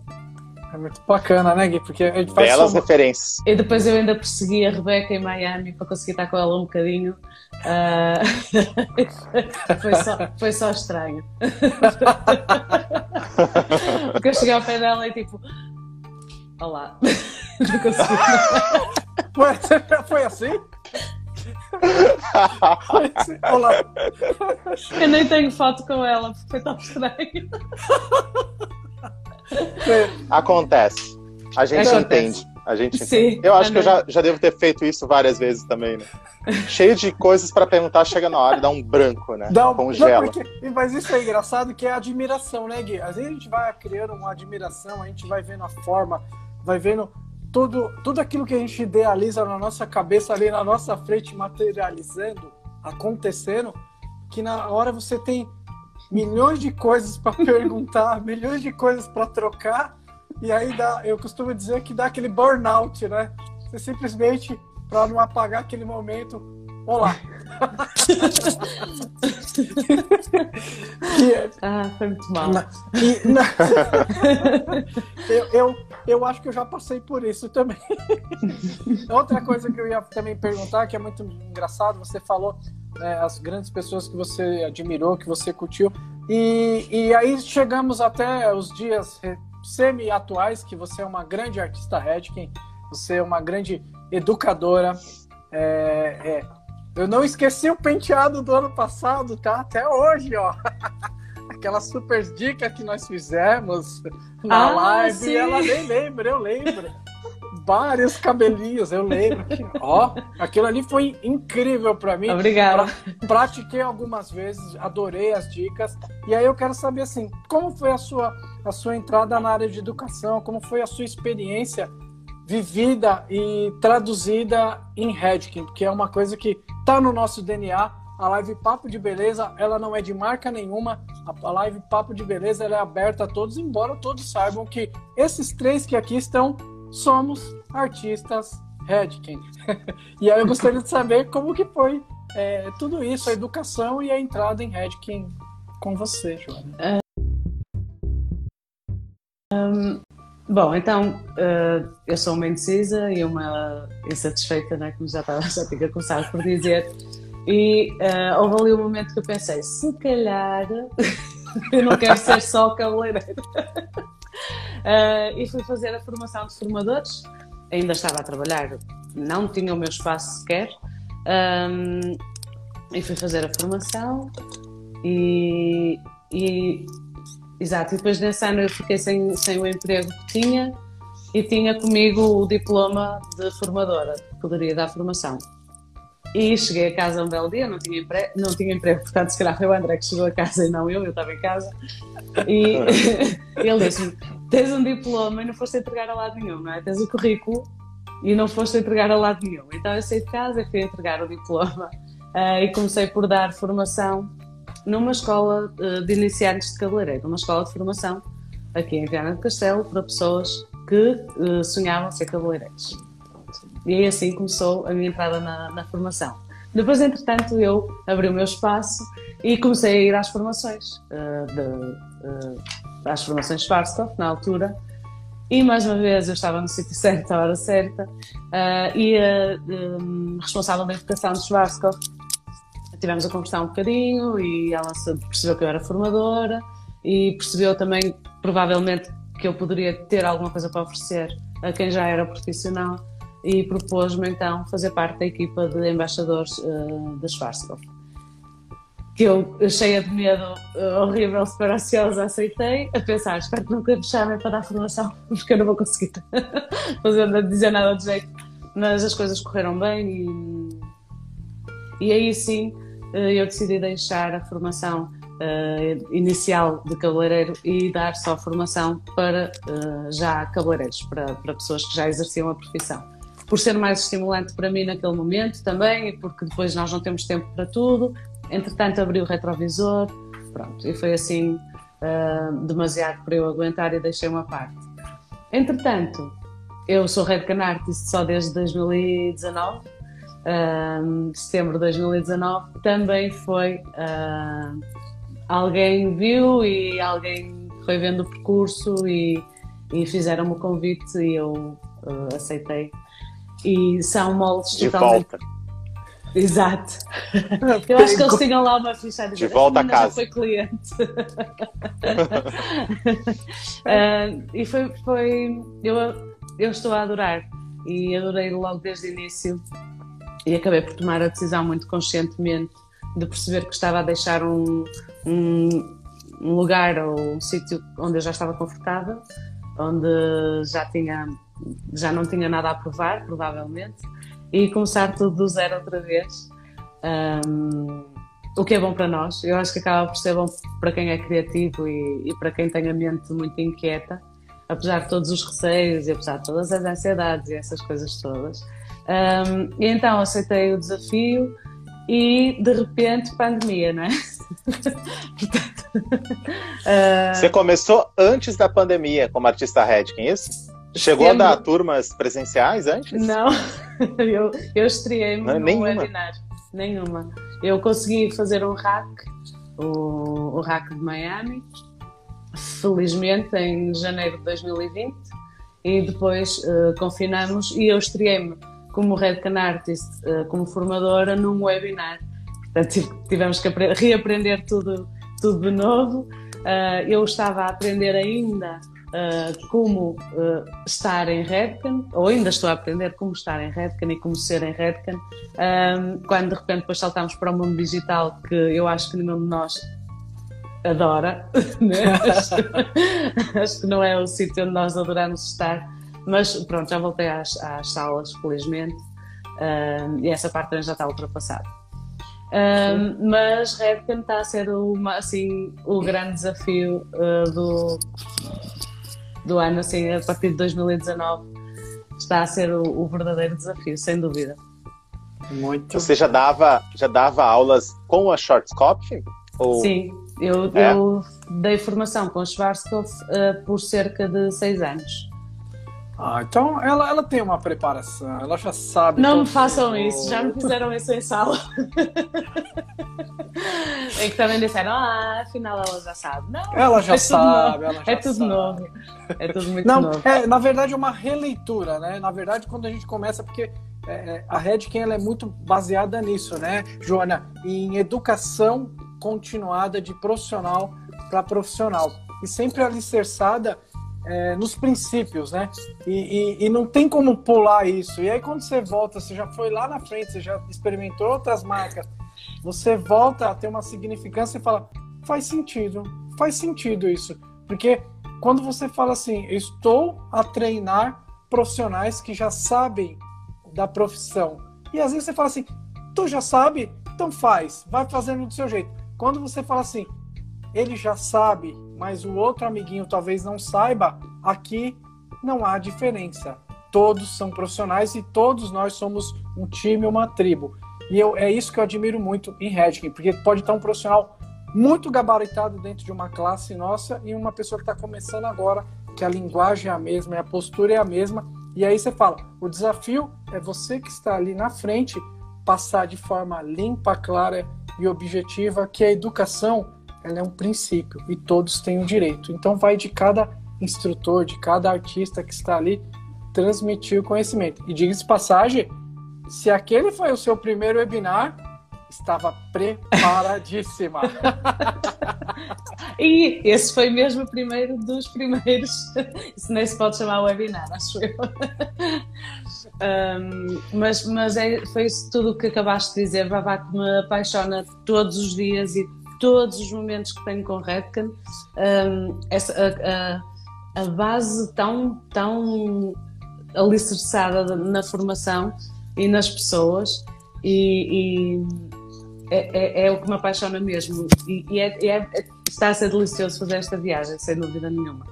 S1: É muito bacana, né, Gui? Porque a gente faz
S2: Belas referências.
S3: E depois eu ainda persegui a Rebeca em Miami para conseguir estar com ela um bocadinho. Uh... (laughs) foi, só, foi só estranho. (laughs) Porque eu cheguei ao pé dela e tipo. Olá. (laughs) Não consegui.
S1: Foi assim? Olá.
S3: Eu nem tenho foto com ela, porque foi tão estranho.
S2: Acontece. A gente Acontece. entende. A gente Sim, Eu acho que eu já, já devo ter feito isso várias vezes também, né? Cheio de coisas para perguntar, chega na hora e dá um branco, né?
S1: Dá um... Congela. Não, porque... Mas isso é engraçado, que é a admiração, né, Gui? Às vezes a gente vai criando uma admiração, a gente vai vendo a forma, vai vendo tudo, tudo aquilo que a gente idealiza na nossa cabeça, ali na nossa frente, materializando, acontecendo, que na hora você tem milhões de coisas para (laughs) perguntar, milhões de coisas para trocar, e aí dá, eu costumo dizer que dá aquele burnout, né? Você simplesmente, para não apagar aquele momento, olá. (laughs)
S3: que, ah, foi muito mal. Na,
S1: e, na, (laughs) eu, eu, eu acho que eu já passei por isso também. (laughs) Outra coisa que eu ia também perguntar, que é muito engraçado, você falou é, as grandes pessoas que você admirou, que você curtiu. E, e aí chegamos até os dias semi-atuais, que você é uma grande artista Redkin, você é uma grande educadora. É, é. Eu não esqueci o penteado do ano passado, tá? Até hoje, ó. (laughs) Aquela super dica que nós fizemos na ah, live, sim. ela nem lembra, eu lembro. vários cabelinhos, eu lembro. Ó, aquilo ali foi incrível para mim.
S3: Obrigada.
S1: Pra, pratiquei algumas vezes, adorei as dicas. E aí eu quero saber assim, como foi a sua a sua entrada na área de educação, como foi a sua experiência vivida e traduzida em Redkin, que é uma coisa que está no nosso DNA. A live Papo de Beleza, ela não é de marca nenhuma. A live Papo de Beleza é aberta a todos, embora todos saibam que esses três que aqui estão somos artistas Redkin. (laughs) e aí eu gostaria de saber como que foi é, tudo isso, a educação e a entrada em Redkin com você, Joana.
S3: Um, bom, então uh, eu sou uma indecisa e uma insatisfeita, né, como já, estava, (laughs) já tinha começado por dizer. E uh, houve ali um momento que eu pensei: se calhar (laughs) eu não quero ser só cabeleireiro. uh, (laughs) e fui fazer a formação de formadores. Ainda estava a trabalhar, não tinha o meu espaço sequer. Um, e fui fazer a formação e, e Exato, e depois nesse ano eu fiquei sem, sem o emprego que tinha e tinha comigo o diploma de formadora, que poderia dar formação. E cheguei a casa um belo dia, não tinha, emprego, não tinha emprego, portanto, se calhar foi o André que chegou a casa e não eu, eu estava em casa. E (laughs) ele disse-me: Tens um diploma e não foste entregar a lado nenhum, não é? Tens o currículo e não foste entregar a lado nenhum. Então eu saí de casa e fui entregar o diploma uh, e comecei por dar formação numa escola eh, de iniciantes de cabeleireiro, uma escola de formação aqui em Viana do Castelo para pessoas que uh, sonhavam ser cabeleireiros. E aí assim começou a minha entrada na, na, formação. Depois, entretanto, eu abri o meu espaço e comecei a ir às formações, uh, de, uh, às formações Schwarzkopf, na altura, e mais uma vez eu estava no sítio certo, à hora certa, e a um, responsável da educação de Schwarzkopf tivemos a conversar um bocadinho e ela percebeu que eu era formadora e percebeu também, provavelmente, que eu poderia ter alguma coisa para oferecer a quem já era profissional e propôs-me então fazer parte da equipa de embaixadores uh, da Schwarzkopf. Que eu, cheia de medo, uh, horrível, super ansiosa, aceitei, a pensar, espero que nunca me chamem para dar formação, (laughs) porque eu não vou conseguir (laughs) fazer, dizer nada de jeito. Mas as coisas correram bem e, e aí sim eu decidi deixar a formação uh, inicial de cabeleireiro e dar só formação para uh, já cabeleireiros, para, para pessoas que já exerciam a profissão. Por ser mais estimulante para mim naquele momento também, e porque depois nós não temos tempo para tudo. Entretanto, abri o retrovisor, pronto, e foi assim uh, demasiado para eu aguentar e deixei uma parte. Entretanto, eu sou Red Can Artist só desde 2019 uh, setembro de 2019, também foi uh, alguém viu e alguém foi vendo o percurso e, e fizeram-me o convite e eu uh, aceitei. E são moldes
S2: de totalmente. Volta.
S3: Exato. (laughs) Eu acho que eles tinham lá uma ficha
S2: de, de volta a casa.
S3: foi cliente. (laughs) uh, e foi, foi eu, eu estou a adorar e adorei logo desde o início e acabei por tomar a decisão muito conscientemente de perceber que estava a deixar um, um, um lugar ou um sítio onde eu já estava confortável, onde já tinha já não tinha nada a provar, provavelmente, e começar tudo do zero outra vez. Um, o que é bom para nós, eu acho que acaba por ser bom para quem é criativo e, e para quem tem a mente muito inquieta, apesar de todos os receios e apesar de todas as ansiedades e essas coisas todas um, e então aceitei o desafio e de repente pandemia, não é? (laughs)
S2: Uh... Você começou antes da pandemia como artista Redkin, é isso? Chegou Sempre... a dar turmas presenciais antes?
S3: Não, (laughs) eu, eu estreiei-me no nenhuma. webinar. Nenhuma. Eu consegui fazer um hack, o, o hack de Miami, felizmente em janeiro de 2020, e depois uh, confinamos e eu estreiei-me como Red Can Artist, uh, como formadora, num webinar. Portanto, tivemos que reaprender tudo, tudo de novo. Uh, eu estava a aprender ainda uh, como estar em Redcan, ou ainda estou a aprender como estar em Redcan e como ser em Redcan, quando de repente depois saltamos para o mundo digital, que eu acho que nenhum de nós adora, (laughs) né? acho, acho que não é o sítio onde nós adoramos estar mas pronto, já voltei às, às salas, felizmente, uh, e essa parte já está ultrapassada. Uh, mas Redken está a ser uma, assim, o grande desafio uh, do, do ano, assim, a partir de 2019, está a ser o, o verdadeiro desafio, sem dúvida.
S2: Muito. Você já dava, já dava aulas com a Schwarzkopf?
S3: Ou... Sim, eu, é? eu dei formação com a Schwarzkopf uh, por cerca de seis anos.
S1: Ah, então ela, ela tem uma preparação, ela já sabe.
S3: Não façam isso, já me fizeram isso em sala. é que também disseram, ah, afinal ela já sabe. Não,
S1: ela já é sabe, ela já
S3: É tudo
S1: sabe.
S3: novo. É tudo muito
S1: Não,
S3: novo.
S1: É, na verdade é uma releitura, né? Na verdade, quando a gente começa, porque é, é a Redken ela é muito baseada nisso, né, Joana? Em educação continuada de profissional para profissional. E sempre alicerçada é, nos princípios, né? E, e, e, não tem como pular isso. E aí, quando você volta, você já foi lá na frente, você já experimentou outras marcas, você volta a ter uma significância e fala: faz sentido, faz sentido isso. Porque quando você fala assim, estou a treinar profissionais que já sabem da profissão, e às vezes você fala assim, tu já sabe, então faz, vai fazendo do seu jeito. Quando você fala assim, ele já sabe, mas o outro amiguinho talvez não saiba, aqui não há diferença. Todos são profissionais e todos nós somos um time, uma tribo. E eu, é isso que eu admiro muito em Redkin, porque pode estar um profissional muito gabaritado dentro de uma classe nossa e uma pessoa que está começando agora, que a linguagem é a mesma, a postura é a mesma. E aí você fala: o desafio é você que está ali na frente passar de forma limpa, clara e objetiva que a educação ela é um princípio e todos têm o direito. Então vai de cada instrutor, de cada artista que está ali transmitir o conhecimento. E diga-se passagem, se aquele foi o seu primeiro webinar, estava preparadíssima. (laughs)
S3: e esse foi mesmo o primeiro dos primeiros. (laughs) Isso nem se pode chamar webinar, acho eu. (laughs) Um, mas mas é, foi isso tudo o que acabaste de dizer, Babá, que me apaixona todos os dias e todos os momentos que tenho com Redken, um, essa, a, a, a, base tão, tão alicerçada na formação e nas pessoas, e, e é, é, é, o que me apaixona mesmo. E, e é, é, está a ser delicioso fazer esta viagem, sem dúvida nenhuma.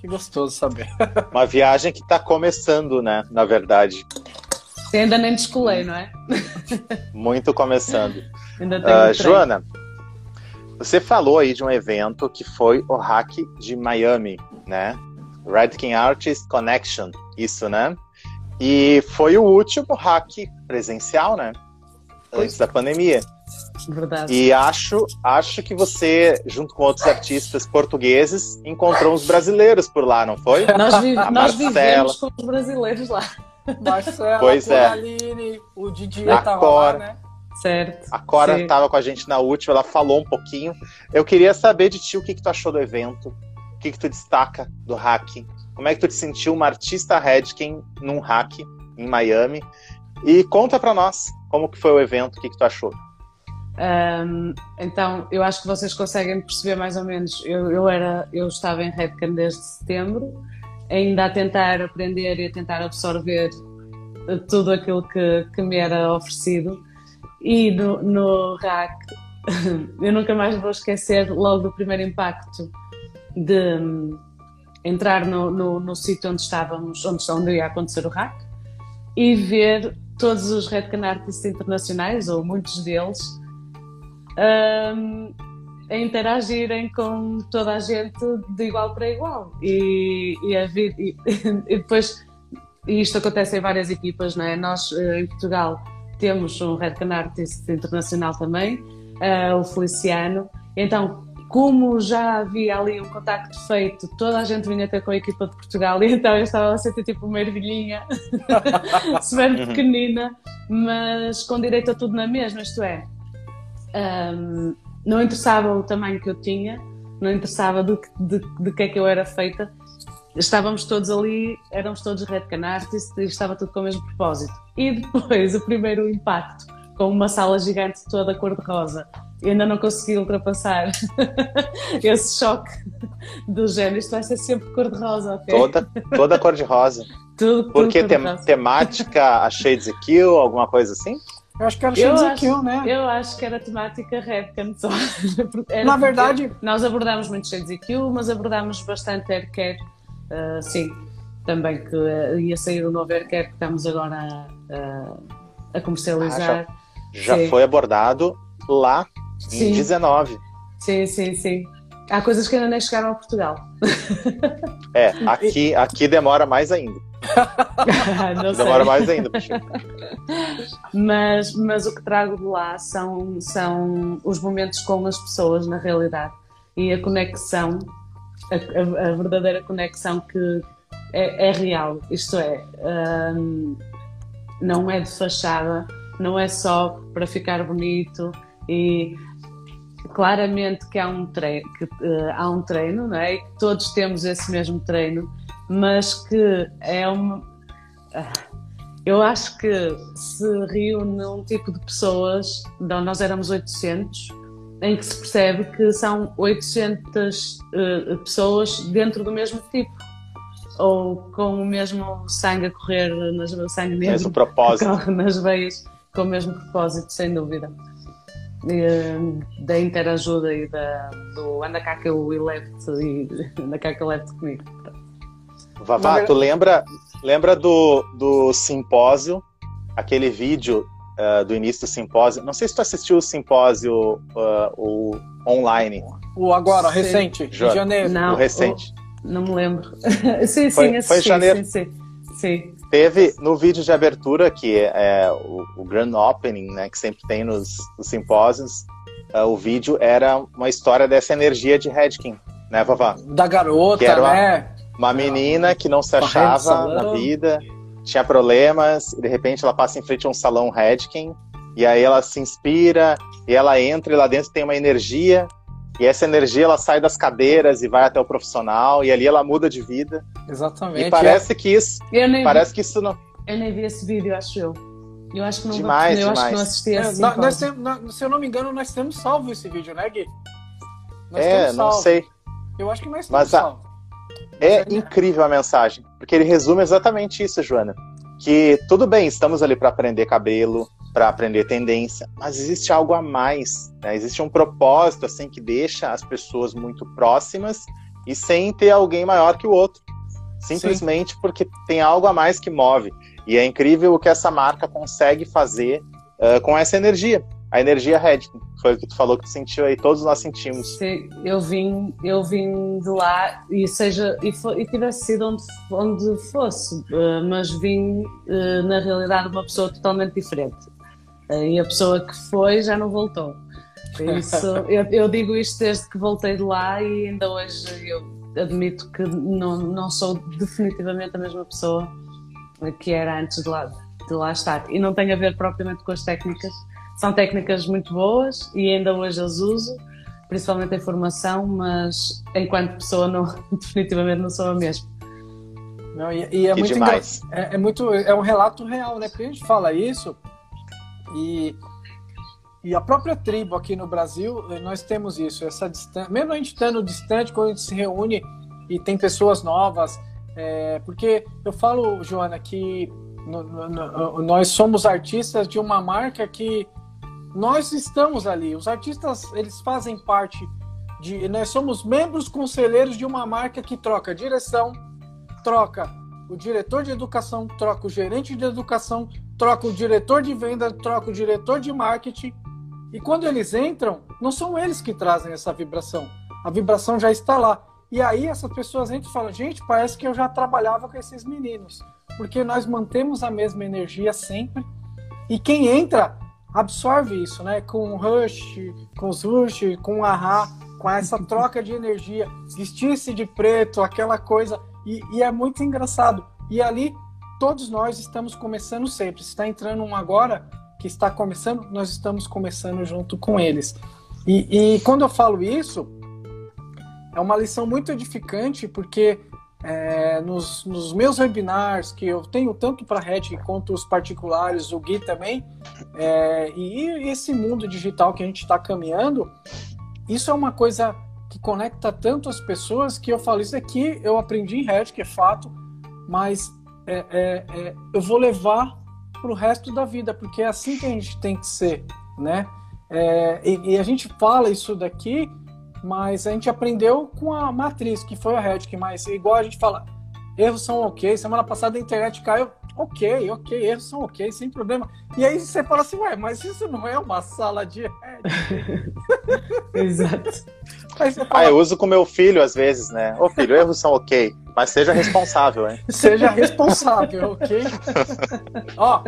S1: Que gostoso saber. (laughs)
S2: Uma viagem que está começando, né? Na verdade.
S3: Você ainda nem descolei, não é?
S2: Muito começando. (laughs) Ainda uh, Joana, você falou aí de um evento que foi o Hack de Miami, né? Redkin Artist Connection, isso, né? E foi o último hack presencial, né? Antes da pandemia.
S3: Verdade.
S2: E acho, acho que você, junto com outros artistas portugueses, encontrou uns brasileiros por lá, não foi?
S3: Nós, vi nós vivemos com os brasileiros lá.
S1: Marcela, pois é. Aline, o Didier estava lá, né?
S3: Certo.
S2: A Cora estava com a gente na última, ela falou um pouquinho. Eu queria saber de ti o que, que tu achou do evento, o que, que tu destaca do hack, como é que tu te sentiu uma artista Redken num hack em Miami. E conta para nós como que foi o evento, o que, que tu achou.
S3: Um, então, eu acho que vocês conseguem perceber mais ou menos. Eu, eu, era, eu estava em Redken desde setembro, ainda a tentar aprender e a tentar absorver tudo aquilo que, que me era oferecido. E no, no RAC, (laughs) eu nunca mais vou esquecer logo do primeiro impacto de um, entrar no, no, no sítio onde estávamos, onde, onde ia acontecer o RAC, e ver todos os Red Can Artists internacionais, ou muitos deles, um, a interagirem com toda a gente de igual para igual. E, e, a, e, (laughs) e depois, e isto acontece em várias equipas, não é? Nós eh, em Portugal temos um Red Can Artist internacional também, uh, o Feliciano. Então, como já havia ali um contacto feito, toda a gente vinha ter com a equipa de Portugal e (laughs) então eu estava a sentir tipo uma ervilhinha (laughs) super uhum. pequenina, mas com direito a tudo na mesma, isto é, um, não interessava o tamanho que eu tinha, não interessava do de, de que é que eu era feita, estávamos todos ali, éramos todos Red Can Artists e estava tudo com o mesmo propósito. E depois (laughs) o primeiro impacto, com uma sala gigante toda cor-de-rosa, ainda não consegui ultrapassar (laughs) esse choque do género. Isto vai ser sempre cor-de-rosa, ok?
S2: Toda, toda cor-de-rosa. (laughs)
S3: tudo,
S2: Porque
S3: tudo
S2: tem,
S3: cor-de-rosa.
S2: temática a Shades Kill, alguma coisa assim?
S1: Eu acho que era Shades
S3: acho,
S1: Kill, né?
S3: eu acho que era temática Redken só. Porque era-
S1: Na verdade,
S3: Nós abordámos muito Shades EQ, mas abordámos bastante Aircare, uh, sim, também que uh, ia sair o novo Aircare que estamos agora a, a- a comercializar.
S2: Já
S3: Sim.
S2: foi abordado lá em
S3: Sim.
S2: 19.
S3: Sim, sim, sim. Há coisas que ainda nem chegaram a Portugal.
S2: É, aqui, aqui demora mais ainda. (laughs) Demora mais ainda.
S3: Mas, mas o que trago de lá são, são os momentos com as pessoas, na realidade, e a conexão, a, a- verdadeira conexão que é, é real. Isto é, hum, não é de fachada, não é só para ficar bonito e claramente que há um treino, que, eh, há um treino, não é? E todos temos esse mesmo treino, mas que é uma. ah, Eu acho que se reúne um tipo de pessoas, nós éramos 800, em que se percebe que são 800 eh, pessoas dentro do mesmo tipo, ou com o mesmo sangue a correr, nas, sangue negro
S2: Mesmo propósito. (laughs)
S3: corre nas veias, com o mesmo propósito, sem dúvida. Eh, da interajuda e da, do anda cá que eu levo-te e (laughs) anda cá que eu levo-te comigo.
S2: Vavá, tu lembra, lembra do, do simpósio, aquele vídeo ah, do início do simpósio? Não sei se tu assistiu o simpósio ah, o online,
S1: o agora,
S3: Sim.
S1: recente,
S2: Joana.
S1: janeiro.
S3: Não,
S2: o recente.
S3: Não me lembro. (laughs) sim,
S2: Foi-
S3: sim,
S2: foi em
S3: assisti,
S2: janeiro.
S3: sim, sim. Sim,
S2: Teve no vídeo de abertura, que é, é o, o grand opening, né, que sempre tem nos, nos simpósios, ah, o vídeo era uma história dessa energia de Redkin, né, Vavá?
S1: Da garota,
S2: Que era uma-
S1: né?
S2: Uma menina que não se achava na vida, tinha problemas, e de repente ela passa em frente a um salão Redkin, e aí ela se inspira, e ela entra e lá dentro tem uma energia, e essa energia ela sai das cadeiras e vai até o profissional, e ali ela muda de vida.
S1: Exatamente.
S2: E parece que isso,
S3: eu nem,
S2: parece que isso não.
S3: eu nem vi esse vídeo, acho eu. Eu acho que não,
S2: Demais,
S3: eu acho que
S2: demais.
S3: não assisti
S1: É,
S3: a esse
S1: nó- nós se eu não me engano, nós temos salvo esse vídeo, né, Gui? Nós
S2: É,
S1: temos
S2: não sei.
S1: Eu acho que nós temos
S2: Mas a-
S1: salvo.
S2: É incrível a mensagem, porque ele resume exatamente isso, Joana. Que tudo bem, estamos ali para aprender cabelo, para aprender tendência, mas existe algo a mais, né? existe um propósito assim que deixa as pessoas muito próximas e sem ter alguém maior que o outro, simplesmente porque tem algo a mais que move. E é incrível o que essa marca consegue fazer ah, com essa energia, a energia Red, foi o que tu falou que tu sentiu aí, todos nós sentimos.
S3: Sim, eu vim, eu vim de lá e seja e, e tivesse sido onde, onde fosse, eh, mas vim eh, na realidade uma pessoa totalmente diferente. Eh, E a pessoa que foi já não voltou. Isso, (laughs) eu, eu digo isto desde que voltei de lá e ainda hoje eu admito que não, não sou definitivamente a mesma pessoa que era antes de lá, de lá estar. E não tem a ver propriamente com as técnicas. São técnicas muito boas e ainda hoje as uso, principalmente em formação, mas enquanto pessoa não, (laughs) definitivamente não sou a mesma.
S1: Não, e, e é
S2: que
S1: muito
S2: demais.
S1: É, é muito, é um relato real, né? Porque a gente fala isso e, e a própria tribo aqui no Brasil, eh, nós temos isso, essa distância. Mesmo a gente estando distante, quando a gente se reúne e tem pessoas novas, é, porque eu falo, Joana, que no- no- no- nós somos artistas de uma marca que nós estamos ali. Os artistas, eles fazem parte de. Nós somos membros conselheiros de uma marca que troca direção, troca o diretor de educação, troca o gerente de educação, troca o diretor de venda, troca o diretor de marketing. E quando eles entram, não são eles que trazem essa vibração. A vibração já está lá. E aí essas pessoas entram e falam: gente, parece que eu já trabalhava com esses meninos. Porque nós mantemos a mesma energia sempre. E quem entra absorve isso, né? Com o Rush, com os Rush, com o Ahá, com essa (laughs) troca de energia, vestir-se de preto, aquela coisa. E, e é muito engraçado. E ali, todos nós estamos começando sempre. Se está entrando um agora que está começando, nós estamos começando junto com eles. E, e quando eu falo isso, é uma lição muito edificante, porque é, nos, nos, meus webinars, que eu tenho tanto para Red quanto os particulares, o Gui também, é, e esse mundo digital que a gente está caminhando, isso é uma coisa que conecta tanto as pessoas que eu falo, isso aqui eu aprendi em Red, que é fato, mas é, é, é eu vou levar para o resto da vida, porque é assim que a gente tem que ser, né? É, e, e, a gente fala isso daqui mas a gente aprendeu com a matriz, que foi a Redic, mas igual a gente fala, erros são ok, semana passada a internet caiu, ok, ok, erros são ok, sem problema. E aí você fala assim, ué, mas isso não é uma sala de Redic. (laughs)
S3: Exato.
S2: Fala, ah, eu uso com meu filho às vezes, né? Ô filho, erros são ok, mas seja responsável, hein?
S1: Seja responsável, ok? (laughs) Ó,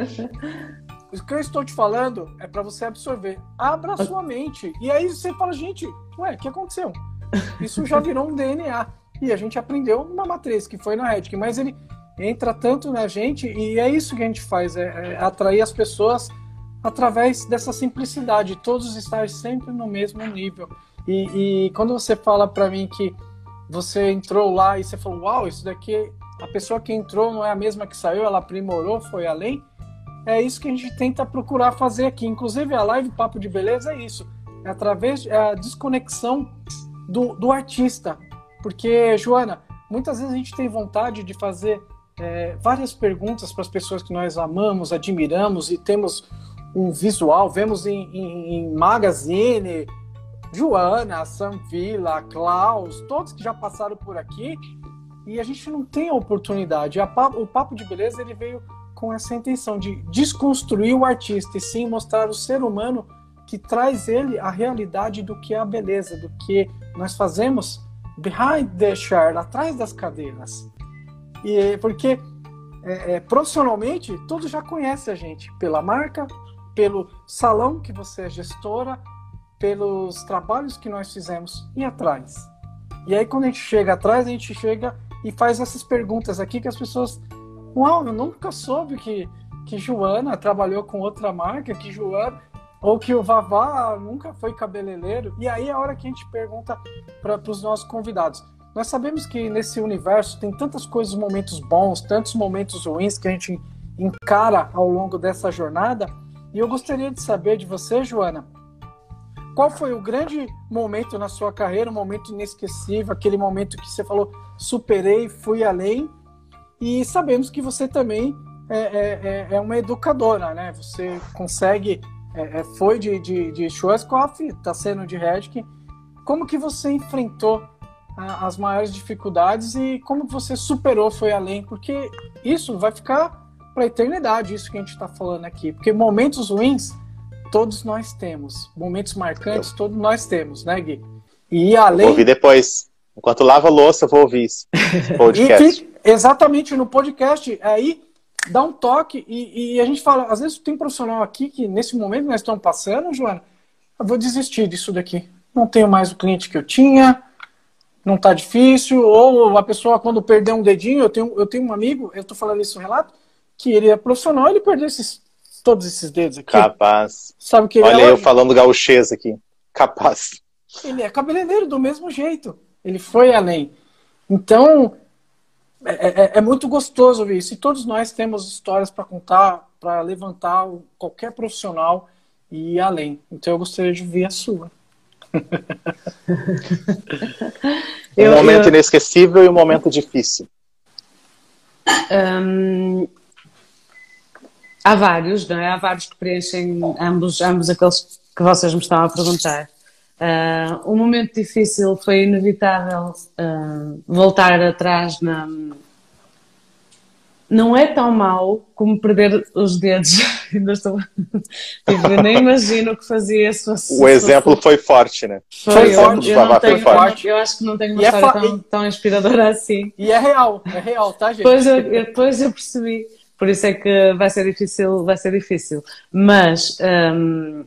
S1: o que eu estou te falando é para você absorver. Abra a sua mente. E aí você fala, gente, ué, o que aconteceu? (laughs) Isso já virou um DNA. E a gente aprendeu uma matriz, que foi na Redic, mas ele entra tanto na gente e é isso que a gente faz, é, é atrair as pessoas através dessa simplicidade, todos estar sempre no mesmo nível. E, e quando você fala para mim que você entrou lá e você falou, uau, isso daqui, a pessoa que entrou não é a mesma que saiu, ela aprimorou, foi além, é isso que a gente tenta procurar fazer aqui. Inclusive, a live Papo de Beleza é isso. É através da é desconexão do, do artista. Porque, Joana, muitas vezes a gente tem vontade de fazer é, várias perguntas para as pessoas que nós amamos, admiramos e temos um visual, vemos em, em, em magazine, Joana, Sam Villa, Klaus, todos que já passaram por aqui, e a gente não tem a oportunidade. A, o Papo de Beleza ele veio com essa intenção de desconstruir o artista e sim mostrar o ser humano que traz ele a realidade do que é a beleza, do que nós fazemos behind the chair, atrás das cadeiras. E porque é, é, profissionalmente todos já conhecem a gente pela marca, pelo salão que você é gestora, pelos trabalhos que nós fizemos e atrás. E aí quando a gente chega atrás, a gente chega e faz essas perguntas aqui que as pessoas Uau, eu nunca soube que, que Joana trabalhou com outra marca, que Joana ou que o Vavá nunca foi cabeleireiro. E aí é a hora que a gente pergunta para os nossos convidados. Nós sabemos que nesse universo tem tantas coisas, momentos bons, tantos momentos ruins que a gente encara ao longo dessa jornada. E eu gostaria de saber de você, Joana, qual foi o grande momento na sua carreira, um momento inesquecível, aquele momento que você falou, superei, fui além, e sabemos que você também é, é, é, é uma educadora, né? Você consegue, é, é, foi de, de, de Schwarzkopf, está sendo de Redkin. Como que você enfrentou a, as maiores dificuldades e como você superou, foi além? Porque isso vai ficar para a eternidade, isso que a gente está falando aqui. Porque momentos ruins, todos nós temos. Momentos marcantes, todos nós temos, né, Gui?
S2: E além... Vou ouvir depois. Enquanto lava a louça, eu vou ouvir isso. (laughs) Podcast.
S1: Exatamente, no podcast, aí dá um toque e, e, a gente fala, às vezes tem profissional aqui que nesse momento nós estamos passando, Joana, eu vou desistir disso daqui. Não tenho mais o cliente que eu tinha, não está difícil, ou a pessoa quando perdeu um dedinho, eu tenho, eu tenho um amigo, eu estou falando isso no relato, que ele é profissional, ele perdeu esses, todos esses dedos aqui.
S2: Capaz.
S1: Sabe que
S2: Olha é eu falando gauchês aqui. Capaz.
S1: Ele é cabeleireiro do mesmo jeito. Ele foi além. Então, é, é, é, muito gostoso ver isso. E todos nós temos histórias para contar, para levantar qualquer profissional e ir além. Então eu gostaria de ver a sua. (laughs)
S2: um momento eu... inesquecível e um momento difícil.
S3: Um, há vários, não é? Há vários que preenchem ambos, ambos aqueles que vocês me estavam a perguntar. Uh, um momento difícil foi inevitável uh, voltar atrás na. Não é tão mau como perder os dedos. (laughs) Ainda estou. tipo, eu nem imagino o que fazia isso.
S2: O exemplo foi forte, né?
S3: Foi, foi forte. Eu, eu, tenho, forte. eu acho que não tenho uma e é história é tão, tão, inspiradora assim.
S1: E é real, é real, tá, gente?
S3: Depois eu, depois eu percebi. Por isso é que vai ser difícil, vai ser difícil. Mas. Um,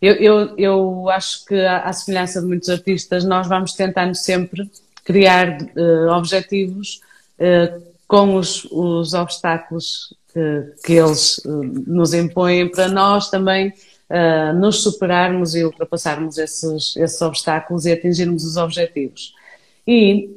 S3: eu, eu, eu acho que, à semelhança de muitos artistas, nós vamos tentando sempre criar uh, objetivos uh, com os, os obstáculos que, que eles uh, nos impõem para nós também nos superarmos e ultrapassarmos esses, esses obstáculos e atingirmos os objetivos. E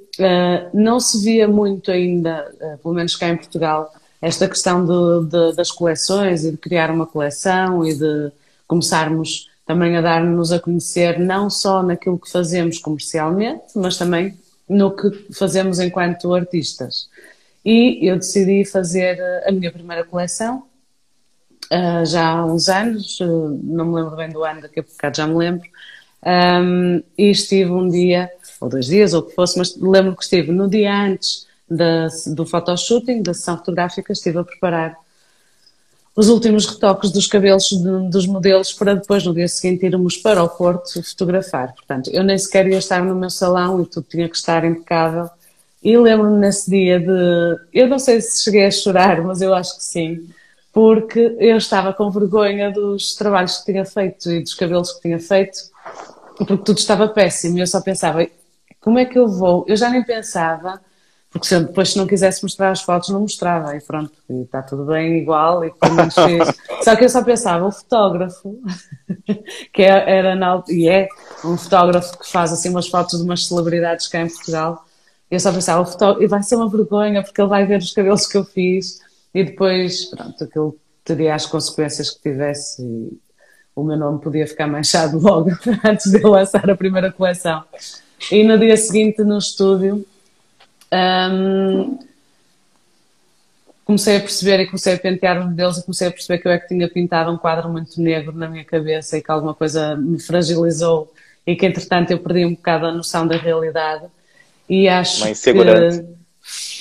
S3: não se via muito ainda, pelo menos cá em Portugal, esta questão de, de, das coleções e de criar uma coleção e de começarmos também a dar-nos a conhecer não só naquilo que fazemos comercialmente, mas também no que fazemos enquanto artistas. E eu decidi fazer a minha primeira coleção uh, já há uns anos, uh, não me lembro bem do ano, daqui a bocado já me lembro, um, e estive um dia, ou dois dias, ou o que fosse, mas lembro que estive no dia antes da, do photoshooting, da sessão fotográfica, estive a preparar os últimos retoques dos cabelos de, dos modelos para depois, no dia seguinte, irmos para o Porto fotografar. Portanto, eu nem sequer ia estar no meu salão e tudo tinha que estar impecável. E lembro-me nesse dia de. Eu não sei se cheguei a chorar, mas eu acho que sim, porque eu estava com vergonha dos trabalhos que tinha feito e dos cabelos que tinha feito, porque tudo estava péssimo. E eu só pensava, como é que eu vou? Eu já nem pensava porque se depois, se não quisesse mostrar as fotos, não mostrava. E pronto, e está tudo bem igual. E pelo menos fiz. Só que eu só pensava, o fotógrafo, (laughs) que é, era na, e é um fotógrafo que faz assim umas fotos de umas celebridades cá em Portugal. Eu só pensava, o fotógrafo, e vai ser uma vergonha, porque ele vai ver os cabelos que eu fiz. E depois, pronto, aquilo teria as consequências que tivesse. E o meu nome podia ficar manchado (laughs) logo antes de eu lançar a primeira coleção. E no dia seguinte, no estúdio, um, comecei a perceber e comecei a pentear os modelos e comecei a perceber que eu é que tinha pintado um quadro muito negro na minha cabeça e que alguma coisa me fragilizou e que entretanto eu perdi um bocado a noção da realidade e acho que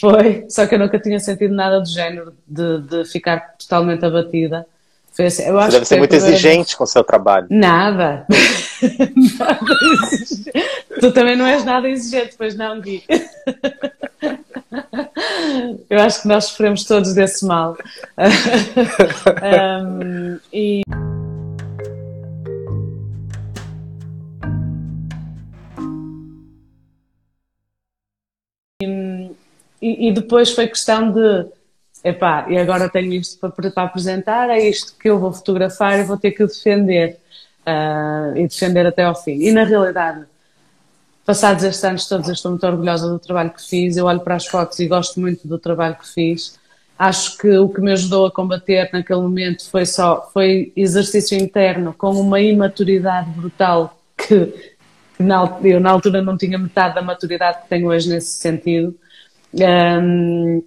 S3: foi, só que eu nunca tinha sentido nada do género de, de ficar totalmente abatida.
S2: Foi assim, eu acho Você deve ser muito exigente vez... com o seu trabalho.
S3: Nada. (laughs) nada tu também não és nada exigente, pois não, Gui? Eu acho que nós sofremos todos desse mal. (laughs) um, e... E, e, depois foi questão de epá, e agora tenho isto para, para, apresentar, é isto que eu vou fotografar e vou ter que defender uh, e defender até ao fim. E na realidade passados estes anos todos, eu estou muito orgulhosa do trabalho que fiz. Eu olho para as fotos e gosto muito do trabalho que fiz. Acho que o que me ajudou a combater naquele momento foi só foi exercício interno com uma imaturidade brutal que, que na, eu na altura não tinha metade da maturidade que tenho hoje nesse sentido. Um,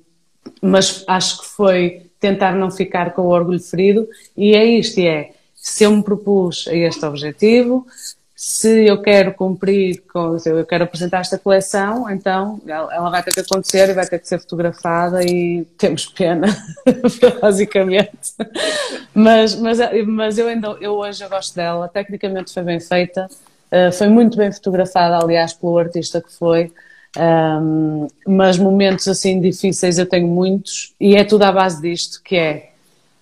S3: mas acho que foi tentar não ficar com o orgulho ferido e é isto, é se eu me propus a este objetivo, se eu quero cumprir, se eu quero apresentar esta coleção, então ela vai ter que acontecer e vai ter que ser fotografada e temos pena, (laughs) basicamente. Mas, mas, mas eu ainda, eu hoje eu gosto dela, tecnicamente foi bem feita, uh, foi muito bem fotografada, aliás, pelo artista que foi, mas momentos assim difíceis eu tenho muitos e é tudo à base disto, que é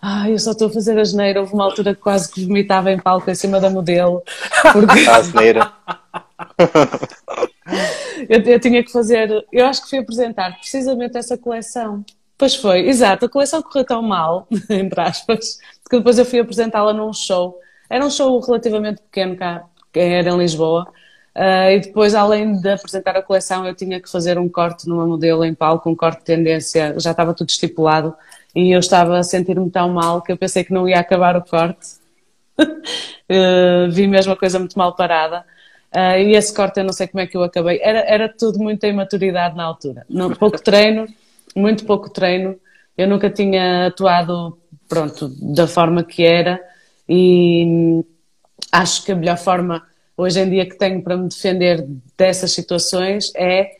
S3: ah, eu só estou a fazer a geneira. Houve uma altura que quase que vomitava em palco em cima da modelo.
S2: Porque... (laughs) A geneira. (laughs)
S3: eu, eu, tinha que fazer. Eu acho que fui apresentar precisamente essa coleção. Pois foi, exato. A coleção correu tão mal, (laughs) entre aspas, que depois eu fui apresentá-la num show. Era um show relativamente pequeno cá, que era em Lisboa. Uh, e depois, além de apresentar a coleção, eu tinha que fazer um corte numa modelo em palco, um corte de tendência, já estava tudo estipulado e eu estava a sentir-me tão mal que eu pensei que não ia acabar o corte. uh, (laughs) vi mesmo a coisa muito mal parada. Uh, e esse corte eu não sei como é que eu acabei. Era, era tudo muita imaturidade na altura. Não, pouco (laughs) treino, muito pouco treino. Eu nunca tinha atuado, pronto, da forma que era e acho que a melhor forma hoje em dia que tenho para me defender dessas situações é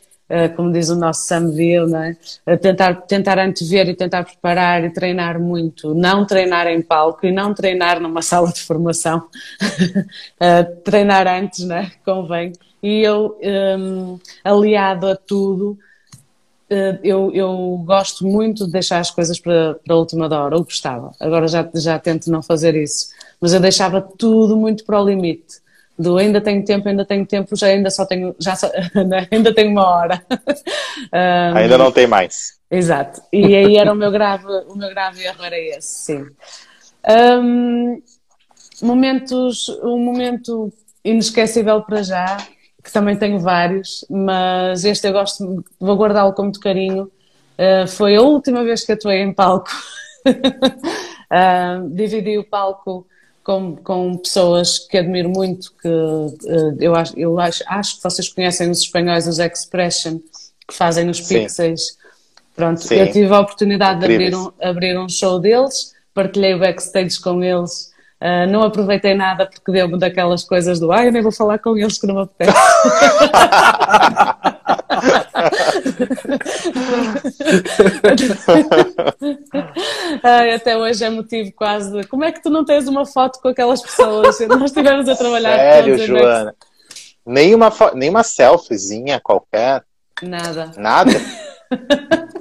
S3: como diz o nosso Sam Ville, né? tentar, tentar antever e tentar preparar e treinar muito, não treinar em palco e não treinar numa (laughs) sala de formação, uh, (laughs) treinar antes, né? convém. E eu, um, aliado a tudo, eu, eu gosto muito de deixar as coisas para, para a última hora, ou gostava. Agora já, já tento não fazer isso, mas eu deixava tudo muito para o limite do ainda tenho tempo, ainda tenho tempo, já ainda só tenho, já só, (laughs) né, ainda tenho uma hora. (laughs)
S2: um, ainda não tem mais.
S3: Exato. E aí era o meu grave, o meu grave erro era esse, sim. Um, momentos, um momento inesquecível para já que também tenho vários, mas este eu gosto, vou guardá-lo com muito carinho. Uh, foi a última vez que atuei em palco. (laughs) uh, dividi o palco com, com pessoas que admiro muito, que uh, eu, acho, eu acho, acho que vocês conhecem os espanhóis, os Expression, que fazem os Pixels. Pronto, Sim. eu tive a oportunidade de abrir um, abrir um show deles, partilhei o backstage com eles. Uh, não aproveitei nada porque deu-me daquelas coisas do ai, eu nem vou falar com eles que não me apetece. (laughs) (laughs) ai, até hoje é motivo quase de como é que tu não tens uma foto com aquelas pessoas? Nós estivemos a trabalhar
S2: Sério, todos, Joana? Nem uma, nem uma selfiezinha qualquer?
S3: Nada.
S2: Nada? (laughs)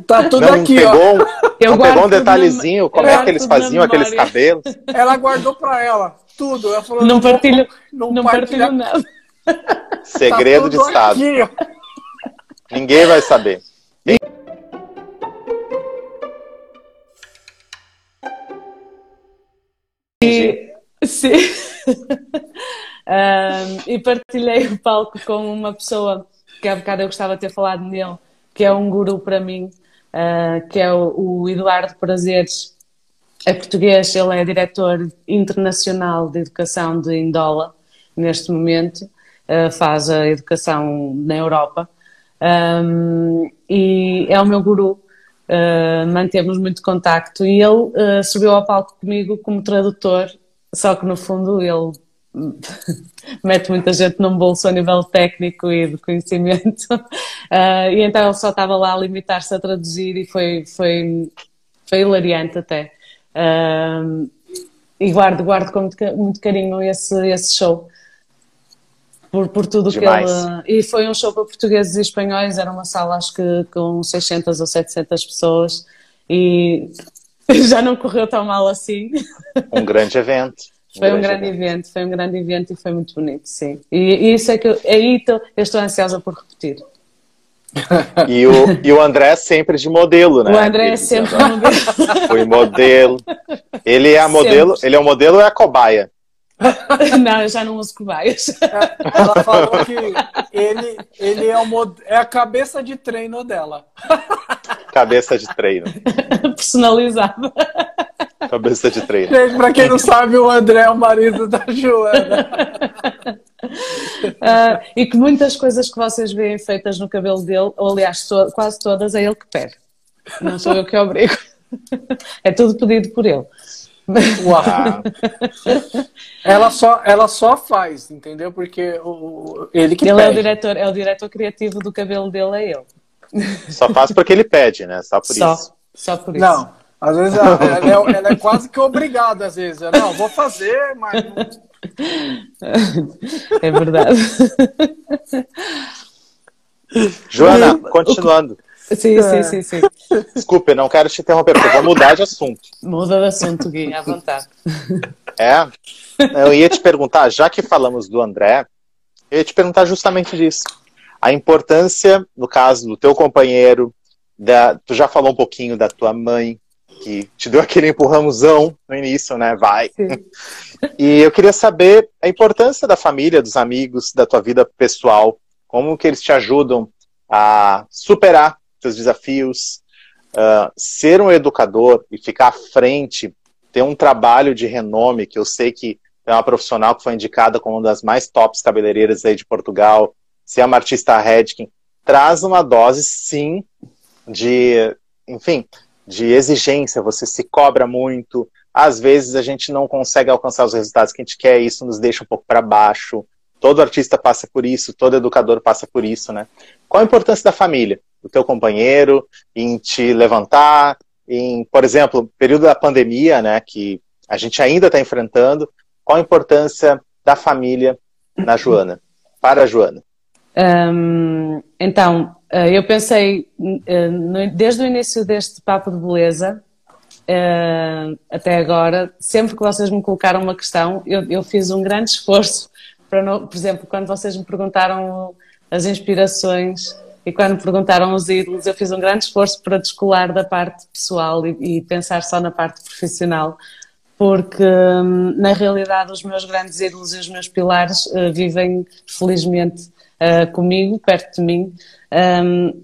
S1: Tá tudo não, aqui,
S2: pegou,
S1: ó.
S2: não pegou um detalhezinho, como é que eles faziam aqueles cabelos? (laughs)
S1: Ela guardou pra ela tudo. Ela
S3: falou, não, não partilho, não, não partilho nada.
S2: Segredo tá de Estado. Aqui, Ninguém vai saber.
S3: E, sim. um, (laughs) e partilhei o palco com uma pessoa que há bocado eu gostava de ter falado nele, que é um guru para mim, uh, que é o, o, Eduardo Prazeres. É português, ele é diretor internacional de educação de Indola neste momento, uh, faz a educação na Europa um, e é o meu guru. Uh, mantemos muito contacto e ele subiu ao palco comigo como tradutor, só que no fundo ele (laughs) mete muita gente num bolso a nível técnico e de conhecimento. Uh, (laughs) e então ele só estava lá a limitar-se a traduzir e foi, foi, foi hilariante até. Uh, e guardo, guardo com muito, muito carinho esse, esse show. Por, por tudo Demais. que ele. E foi um show para portugueses e espanhóis, era uma sala acho que com 600 ou 700 pessoas e (laughs) já não correu tão mal assim.
S2: Um grande evento.
S3: Foi um grande evento. evento. foi um grande evento e foi muito bonito, sim. E, e isso é que eu, aí eu estou ansiosa por repetir.
S2: E o, e o André é sempre de modelo, né?
S3: O André é sempre de modelo.
S2: Foi modelo. Ele é a modelo, ele é o modelo ou é a cobaia? (laughs)
S3: Não, eu já não uso cobaias.
S1: Ela falou que ele, ele é, o, é a cabeça de treino dela.
S2: Cabeça de treino.
S3: Personalizada.
S2: Cabeça de treino.
S1: Gente, pra quem não sabe, o André é o marido da Joana.
S3: Uh, e que muitas coisas que vocês veem feitas no cabelo dele, ou aliás, to quase todas, é ele que pede. Não sou eu que obrigo. É tudo pedido por ele.
S1: Uau. ela, só, ela só faz, entendeu? Porque o, ele que
S3: ele
S1: pede.
S3: é o diretor, é o diretor criativo do cabelo dele, é ele.
S2: Só faz porque ele pede, né? Só por
S3: só,
S2: isso.
S3: Só por isso.
S1: Não, às vezes ela, ela, é, ela é, quase que obrigada, às vezes. Não, vou fazer, mas.
S3: É verdade.
S2: Joana, continuando.
S3: Sim, sim, sim, sim.
S2: Desculpe, não quero te interromper, porque eu vou mudar de assunto.
S3: Muda de assunto, Gui, à vontade.
S2: É, eu ia te perguntar, já que falamos do André, eu ia te perguntar justamente disso. A importância, no caso do teu companheiro, da, tu já falou um pouquinho da tua mãe, que te deu aquele empurrãozão no início, né? Vai. Sim. E eu queria saber a importância da família, dos amigos, da tua vida pessoal, como que eles te ajudam a superar seus desafios, uh, ser um educador e ficar à frente, ter um trabalho de renome, que eu sei que é uma profissional que foi indicada como uma das mais tops cabeleireiras aí de Portugal, ser uma artista Redkin, traz uma dose, sim, de, enfim, de exigência, você se cobra muito, às vezes a gente não consegue alcançar os resultados que a gente quer, isso nos deixa um pouco para baixo. Todo artista passa por isso, todo educador passa por isso, né? Qual a importância da família, do teu companheiro, em te levantar, em, por exemplo, período da pandemia, né, que a gente ainda está enfrentando, qual a importância da família na Joana, para a Joana?
S3: Então, eh, eu pensei, eh, desde o início deste papo de beleza, eh, até agora, sempre que vocês me colocaram uma questão, eu, eu fiz um grande esforço para, não, por exemplo, quando vocês me perguntaram as inspirações e quando perguntaram os ídolos, eu fiz um grande esforço para descolar da parte pessoal e, e pensar só na parte profissional, porque hum, na realidade os meus grandes ídolos e os meus pilares uh, vivem felizmente uh, comigo, perto de mim, um,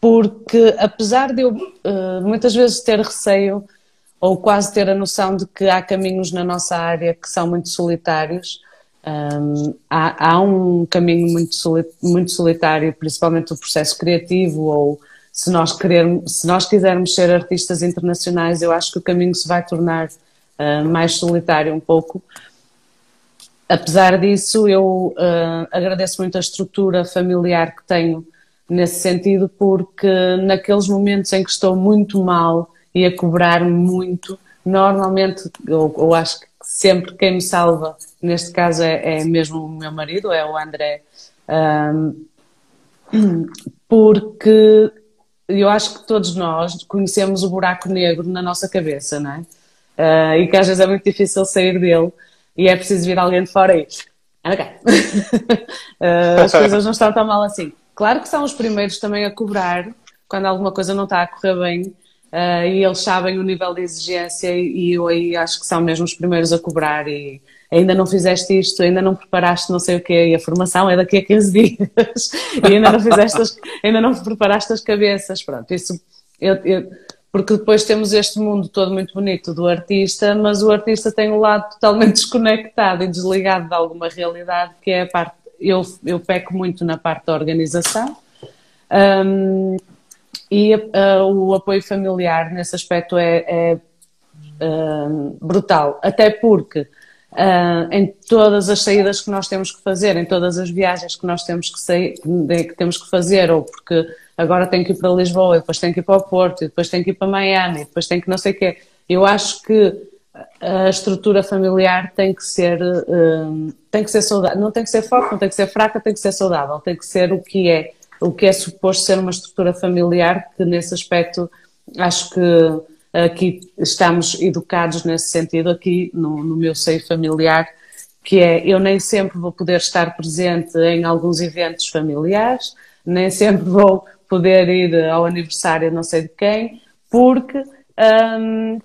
S3: porque apesar de eu uh, muitas vezes ter receio ou quase ter a noção de que há caminhos na nossa área que são muito solitários, um, há, há, um caminho muito, muito solitário, principalmente o processo criativo ou se nós, querermos, se nós quisermos ser artistas internacionais, eu acho que o caminho se vai tornar uh, mais solitário um pouco. Apesar disso, eu uh, agradeço muito a estrutura familiar que tenho nesse sentido, porque naqueles momentos em que estou muito mal e a cobrar-me muito, normalmente, eu, eu, acho que sempre quem me salva, neste caso é, é mesmo o meu marido, é o André, um, porque eu acho que todos nós conhecemos o buraco negro na nossa cabeça, não é? Uh, e que às vezes é muito difícil sair dele e é preciso vir alguém de fora e. Ok. uh, (laughs) as coisas não estão tão mal assim. Claro que são os primeiros também a cobrar quando alguma coisa não está a correr bem uh, e eles sabem o nível de exigência e eu aí acho que são mesmo os primeiros a cobrar e ainda não fizeste isto, ainda não preparaste não sei o quê, e a formação é daqui a 15 (laughs) dias, e ainda não fizeste, as, ainda não preparaste as cabeças, pronto, isso, eu, eu, porque depois temos este mundo todo muito bonito do artista, mas o artista tem um lado totalmente (laughs) desconectado e desligado de alguma realidade, que é a parte, eu, eu peco muito na parte da organização, um, e uh, o apoio familiar nesse aspecto é, é uh, brutal, até porque Uh, em todas as saídas que nós temos que fazer, em todas as viagens que nós temos que, sair, que temos que fazer, ou porque agora tenho que ir para Lisboa, depois tenho que ir para o Porto, e depois tenho que ir para Miami, e depois tenho que não sei o quê. Eu acho que a estrutura familiar tem que ser tem que ser saudável, não tem que ser forte, não tem que ser fraca, tem que ser saudável, tem que ser o que é, o que é suposto ser uma estrutura familiar, que nesse aspecto acho que aqui estamos educados nesse sentido, aqui no, no meu seio familiar, que é eu nem sempre vou poder estar presente em alguns eventos familiares, nem sempre vou poder ir ao aniversário não sei de quem, porque hum,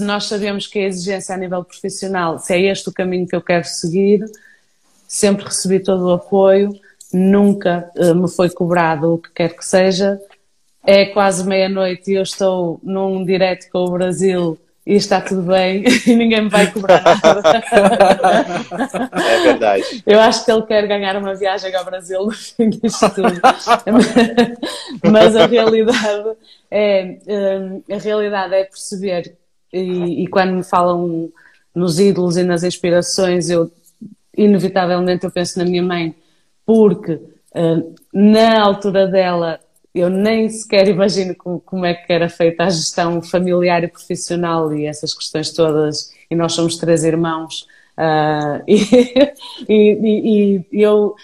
S3: nós sabemos que a exigência a nível profissional, se é este o caminho que eu quero seguir, sempre recebi todo o apoio, nunca uh, me foi cobrado o que quer que seja, é quase meia-noite e eu estou num direto com o Brasil e está tudo bem (laughs) e ninguém me vai cobrar nada.
S2: É verdade.
S3: Eu acho que ele quer ganhar uma viagem ao Brasil no fim disto tudo. (laughs) Mas a realidade é, hum, a realidade é perceber, e, e quando me falam nos ídolos e nas inspirações, eu inevitavelmente eu penso na minha mãe, porque hum, na altura dela eu nem sequer imagino como, como, é que era feita a gestão familiar e profissional e essas questões todas. E nós somos três irmãos. Uh, (laughs) e, e, e, eu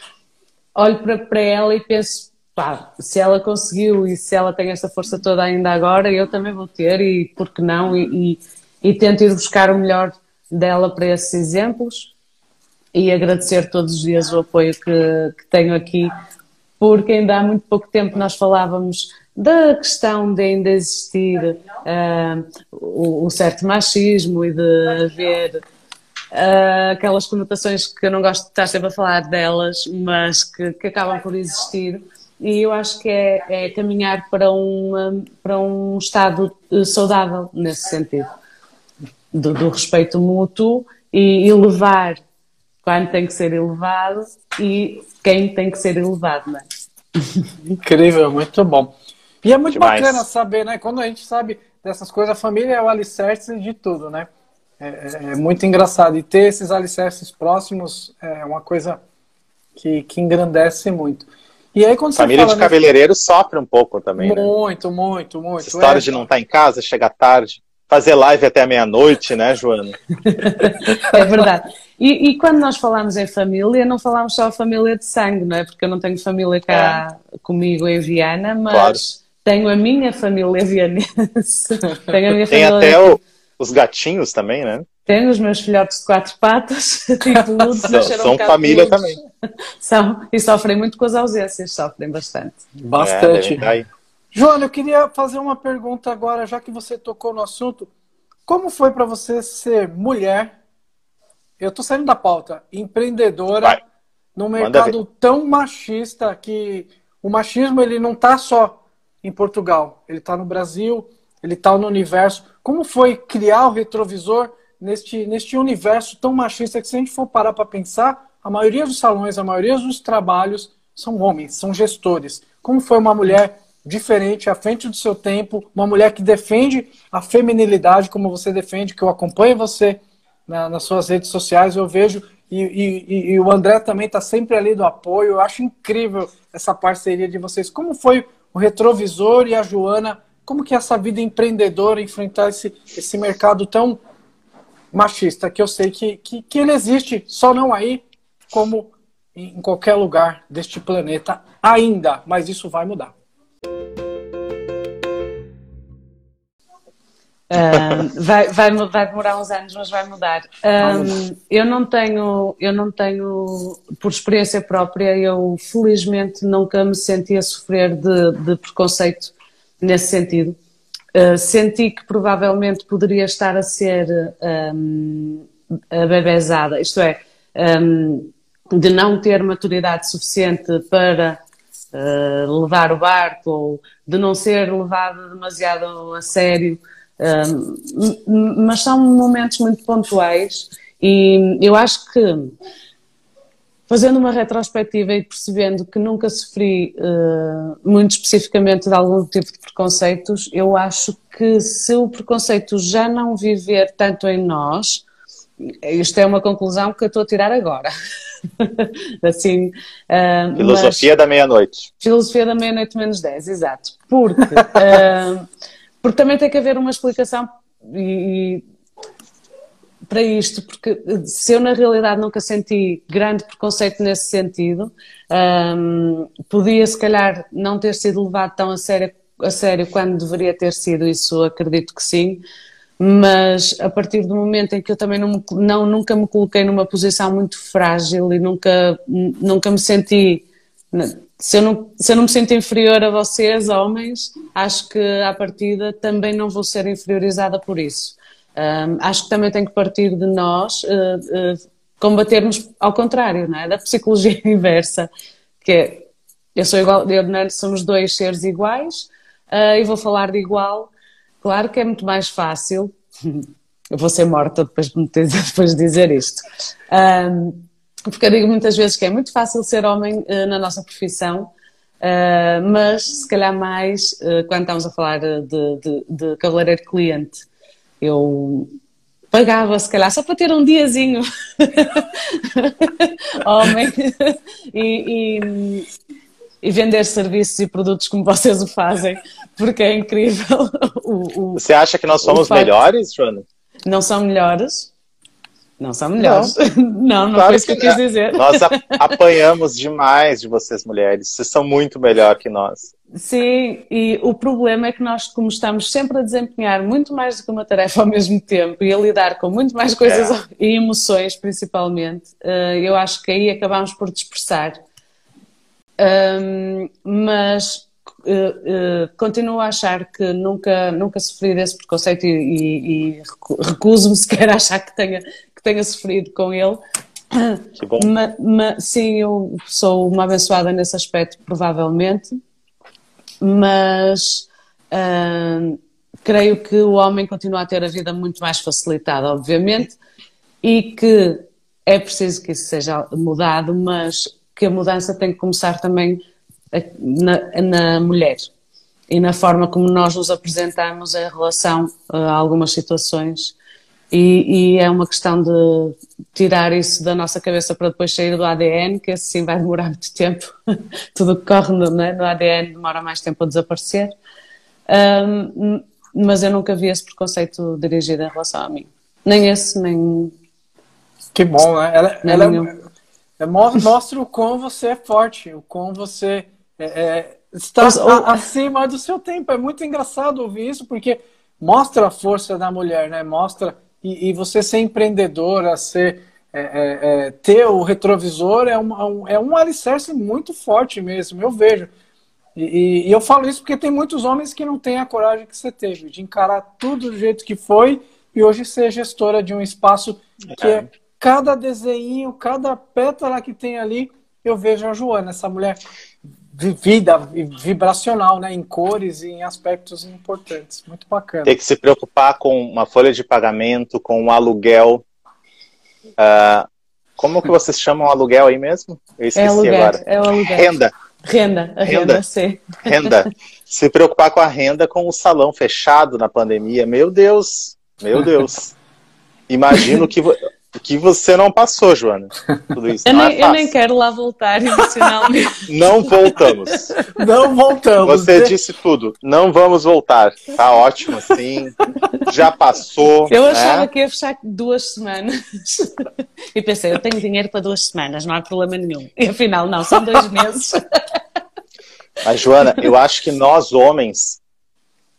S3: olho para, para ela e penso: pá, se ela conseguiu e se ela tem essa força toda ainda agora, eu também vou ter, e por que não? E, e tento ir buscar o melhor dela para esses exemplos e agradecer todos os dias o apoio que, que tenho aqui porque ainda há muito pouco tempo nós falávamos da questão de ainda existir uh, o, o, certo machismo e de haver uh, aquelas conotações que eu não gosto de estar sempre a falar delas, mas que, que acabam por existir. E eu acho que é, é caminhar para, uma, para um estado eh, saudável nesse sentido, do, do respeito mútuo e elevar quando tem que ser elevado e quem tem que ser elevado, não é?
S1: Incrível, muito bom. E é muito Demais. bacana saber, né? Quando a gente sabe dessas coisas, a família é o alicerce de tudo, né? É, é, é muito engraçado. E ter esses alicerces próximos é uma coisa que, que engrandece muito. E aí, quando
S2: Família de cabeleireiro sofre um pouco também.
S1: Muito, né? muito, muito. Essa
S2: história é, de não estar tá em casa, chegar tarde fazer live até meia-noite, né, Joana? (laughs)
S3: é verdade. E, e, quando nós falamos em família, não falamos só família de sangue, não é? Porque eu não tenho família cá é. comigo em Viana, mas claro. tenho a minha família (laughs) vianense.
S2: tenho a minha Tem família... até o, os gatinhos também, né?
S3: Tenho os meus filhotes de quatro patas, (laughs) tipo,
S2: são, são um família também.
S3: São, e sofrem muito com as ausências, sofrem bastante.
S1: Bastante. É, Joana, eu queria fazer uma pergunta agora, já que você tocou no assunto. Como foi para você ser mulher? Eu tô saindo da pauta, empreendedora
S2: Vai.
S1: num mercado tão machista que o machismo ele não tá só em Portugal, ele tá no Brasil, ele tá no universo. Como foi criar o retrovisor neste, neste universo tão machista que se a gente for parar para pensar, a maioria dos salões, a maioria dos trabalhos são homens, são gestores. Como foi uma mulher diferente, à frente do seu tempo, uma mulher que defende a feminilidade como você defende, que eu acompanho você na, nas suas redes sociais, eu vejo, e, e, e o André também está sempre ali do apoio, eu acho incrível essa parceria de vocês. Como foi o retrovisor e a Joana, como que é essa vida empreendedora, enfrentar esse, esse mercado tão machista, que eu sei que, que, que ele existe, só não aí, como em qualquer lugar deste planeta ainda, mas isso vai mudar.
S3: Vai, vai, vai, demorar uns anos, mas vai mudar. Um, eu não tenho, eu não tenho, por experiência própria, eu felizmente nunca me senti a sofrer de, de preconceito nesse sentido. Uh, senti que provavelmente poderia estar a ser um, abebezada, isto é, um, de não ter maturidade suficiente para uh, levar o barco ou de não ser levada demasiado a sério. Um, mas são momentos muito pontuais e eu acho que fazendo uma retrospectiva e percebendo que nunca sofri uh, muito especificamente de algum tipo de preconceitos, eu acho que se o preconceito já não viver tanto em nós, isto é uma conclusão que eu estou a tirar agora. (laughs) assim, uh,
S2: filosofia mas, da meia-noite.
S3: Filosofia da meia-noite menos 10, exato. Porque, uh, (laughs) porque também tem que haver uma explicação e, e, para isto, porque se eu na realidade nunca senti grande preconceito nesse sentido, um, podia se calhar não ter sido levado tão a sério, a sério quando deveria ter sido, isso acredito que sim mas a partir do momento em que eu também não, não, nunca me coloquei numa posição muito frágil e nunca, nunca me senti. Se eu, não, se eu não me sinto inferior a vocês, homens, acho que à partida também não vou ser inferiorizada por isso. Um, acho que também tem que partir de nós uh, uh, combatermos ao contrário, não é? Da psicologia (laughs) inversa, que é eu sou igual, eu e somos dois seres iguais uh, e vou falar de igual Claro que é muito mais fácil. (laughs) Eu vou ser morta depois de, (laughs) depois de dizer isto. Um, porque eu digo muitas vezes que é muito fácil ser homem uh, na nossa profissão, uh, mas se calhar mais uh, quando estamos a falar de, de, de cabeleireiro cliente. Eu pagava, se calhar, só para ter um diazinho (laughs) homem e, e, e vender serviços e produtos como vocês o fazem, porque é incrível. (laughs) O,
S2: o, Você acha que nós somos melhores, Joana?
S3: Não são melhores. Não são melhores. Não, (laughs) não, não claro foi isso que, eu quis dizer.
S2: Nós (laughs) apanhamos demais de vocês mulheres. Vocês são muito melhor que nós.
S3: Sim, e o problema é que nós, como estamos sempre a desempenhar muito mais do que uma tarefa ao mesmo tempo e a lidar com muito mais coisas é. (laughs) e emoções, principalmente, eh, eu acho que aí acabamos por dispersar mas uh, uh, continuo a achar que nunca, nunca sofri desse preconceito e, e, e recuso-me sequer a achar que tenha, tenha sofrido com ele. Ma, ma, sim, eu sou uma abençoada nesse aspecto, provavelmente, mas uh, creio que o homem continua a ter a vida muito mais facilitada, obviamente, e que é preciso que isso seja mudado, mas que a mudança tem que começar também na, na mulher e na forma como nós nos apresentamos em relação a algumas situações. E, e, é uma questão de tirar isso da nossa cabeça para depois sair do ADN, que assim vai demorar muito tempo. (laughs) Tudo que corre no, né, no, ADN demora mais tempo a desaparecer. Um, mas eu nunca vi esse preconceito dirigido em relação a mim. Nem esse, nem.
S1: Que bom, né? Ela, ela é, é, mostra o quão você é forte, o quão você é, é, está a, acima do seu tempo. É muito engraçado ouvir isso, porque mostra a força da mulher, né? Mostra. E, e você ser empreendedora, ser, é, é, é ter o retrovisor é um, é um alicerce muito forte mesmo, eu vejo. E, e, eu falo isso porque tem muitos homens que não têm a coragem que você teve, de encarar tudo do jeito que foi e hoje ser gestora de um espaço que é, é cada desenho, cada pétala que tem ali, eu vejo a Joana, essa mulher vivida, vibracional, né, em cores e em aspectos importantes. Muito bacana.
S2: Tem que se preocupar com uma folha de pagamento, com um aluguel. Uh, como que vocês chamam aluguel aí mesmo?
S3: Eu esqueci é aluguel, agora. É o aluguel.
S2: Renda.
S3: Renda, a renda, renda, sim.
S2: Renda. (laughs) Se preocupar com a renda com o salão fechado na pandemia. Meu Deus, meu Deus. (laughs) Imagino que que você não passou, Joana.
S3: Tudo isso. (laughs) Eu, nem, é eu nem quero lá voltar emocionalmente. (laughs)
S2: não voltamos.
S1: Não voltamos.
S2: Você disse tudo. Não vamos voltar. Tá ótimo, sim. Já passou.
S3: Eu né? achava que ia fechar duas semanas. E pensei, eu tenho dinheiro para duas semanas, não há problema nenhum. E afinal, não, são dois meses.
S2: Mas, Joana, eu acho que nós homens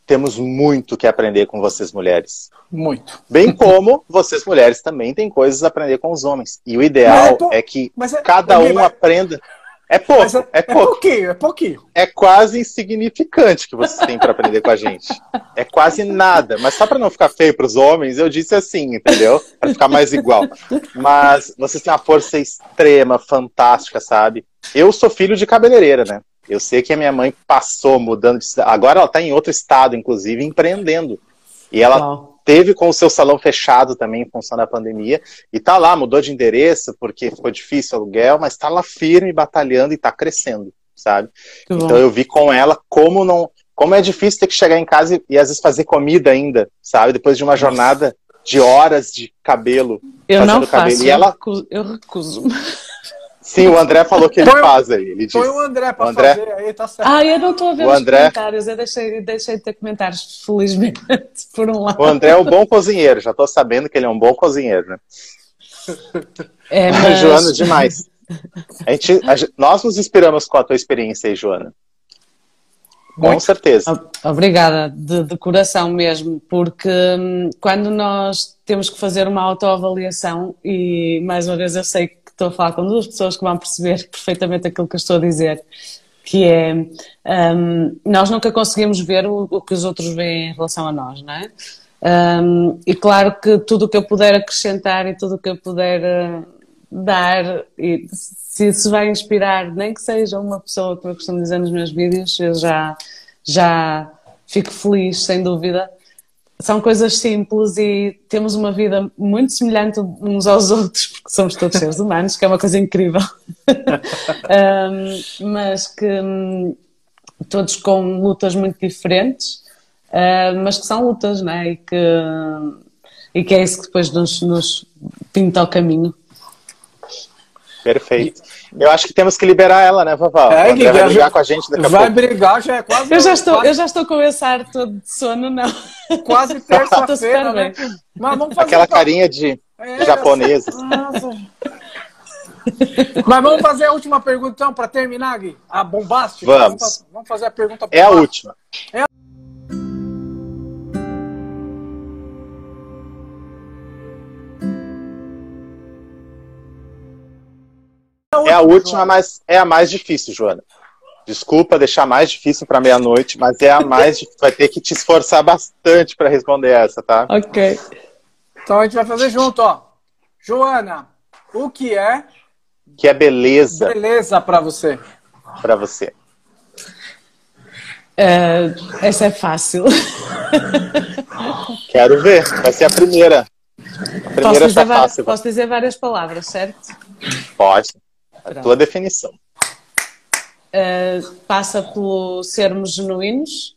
S2: temos muito que aprender com vocês mulheres.
S1: Muito.
S2: Bem (laughs) como vocês mulheres também têm coisas a aprender com os homens. E o ideal é, é, que é, cada um aprenda. É pouco, é, é,
S1: é,
S2: pouco.
S1: pouquinho, é pouquinho.
S2: É quase insignificante que vocês têm para aprender com a gente. É quase nada. Mas só para não ficar feio para os homens, eu disse assim, entendeu? Para ficar mais igual. Mas vocês têm uma força extrema, fantástica, sabe? Eu sou filho de cabeleireira, né? Eu sei que a minha mãe passou mudando de cidade. Agora ela está em outro estado, inclusive, empreendendo. E ela teve com o seu salão fechado também em função da pandemia. E tá lá, mudou de endereço porque ficou difícil o aluguel, mas está lá firme, batalhando e está crescendo, sabe? então eu vi com ela como não. Como é difícil ter que chegar em casa e, e às vezes fazer comida ainda, sabe? Depois de uma jornada de horas de cabelo.
S3: Eu não faço, cabelo. E ela... eu recuso. (laughs)
S2: Sim, o André falou que ele põe, faz aí. Ele
S1: põe o André para fazer aí, tá certo.
S3: Ah, eu não estou a ver o os André... comentários, eu deixei, deixei de ter comentários, felizmente, (laughs) por um lado.
S2: O André é um bom cozinheiro, já estou sabendo que ele é um bom cozinheiro, né?
S3: É, (laughs) mas...
S2: Joana, demais. A gente, a, nós nos inspiramos com a tua experiência aí, Joana. Com Muito. certeza.
S3: Obrigada, de, de, coração mesmo, porque hum, quando nós temos que fazer uma autoavaliação, e mais uma vez eu sei que estou a falar com duas pessoas que vão perceber (laughs) perfeitamente aquilo que eu estou a dizer, que é um, nós nunca conseguimos ver o, o, que os outros veem em relação a nós, não é? Um, e claro que tudo o que eu puder acrescentar e tudo o que eu puder uh, dar, e se se vai inspirar, nem que seja uma pessoa, como eu costumo dizer nos meus vídeos, eu já, já fico feliz, sem dúvida são coisas simples e temos uma vida muito semelhante uns aos outros, porque somos todos seres humanos, que é uma coisa incrível. (laughs) um, mas que todos com lutas muito diferentes, uh, mas que são lutas, né? E que, e que é isso que depois nos, nos pinta o caminho.
S2: Perfeito. Eu acho que temos que liberar ela, né, Vavá? É,
S1: vai brigar com a gente daqui a
S3: Vai pouco. brigar, já é quase. Eu já estou, quase... eu já estou com esse ar todo de sono, não.
S1: Quase (laughs) terça-feira, né?
S2: Mas vamos fazer Aquela carinha de é, japonesa.
S1: Mas vamos fazer a última pergunta, então, para terminar, Gui? A bombástica?
S2: Vamos.
S1: Vamos fazer a pergunta
S2: É a última. É a É a última, mas é a mais difícil, Joana. Desculpa deixar mais difícil para meia-noite, mas é a mais difícil. Vai ter que te esforçar bastante para responder essa, tá?
S3: Ok.
S1: Então a gente vai fazer junto, ó. Joana, o que é?
S2: Que é beleza.
S1: Beleza para você.
S2: Para você.
S3: Uh, essa é fácil. (laughs)
S2: Quero ver. Vai ser a primeira. A primeira
S3: posso, dizer, fácil. posso dizer várias palavras, certo?
S2: Pode. A tua definição.
S3: Uh, passa por sermos genuínos,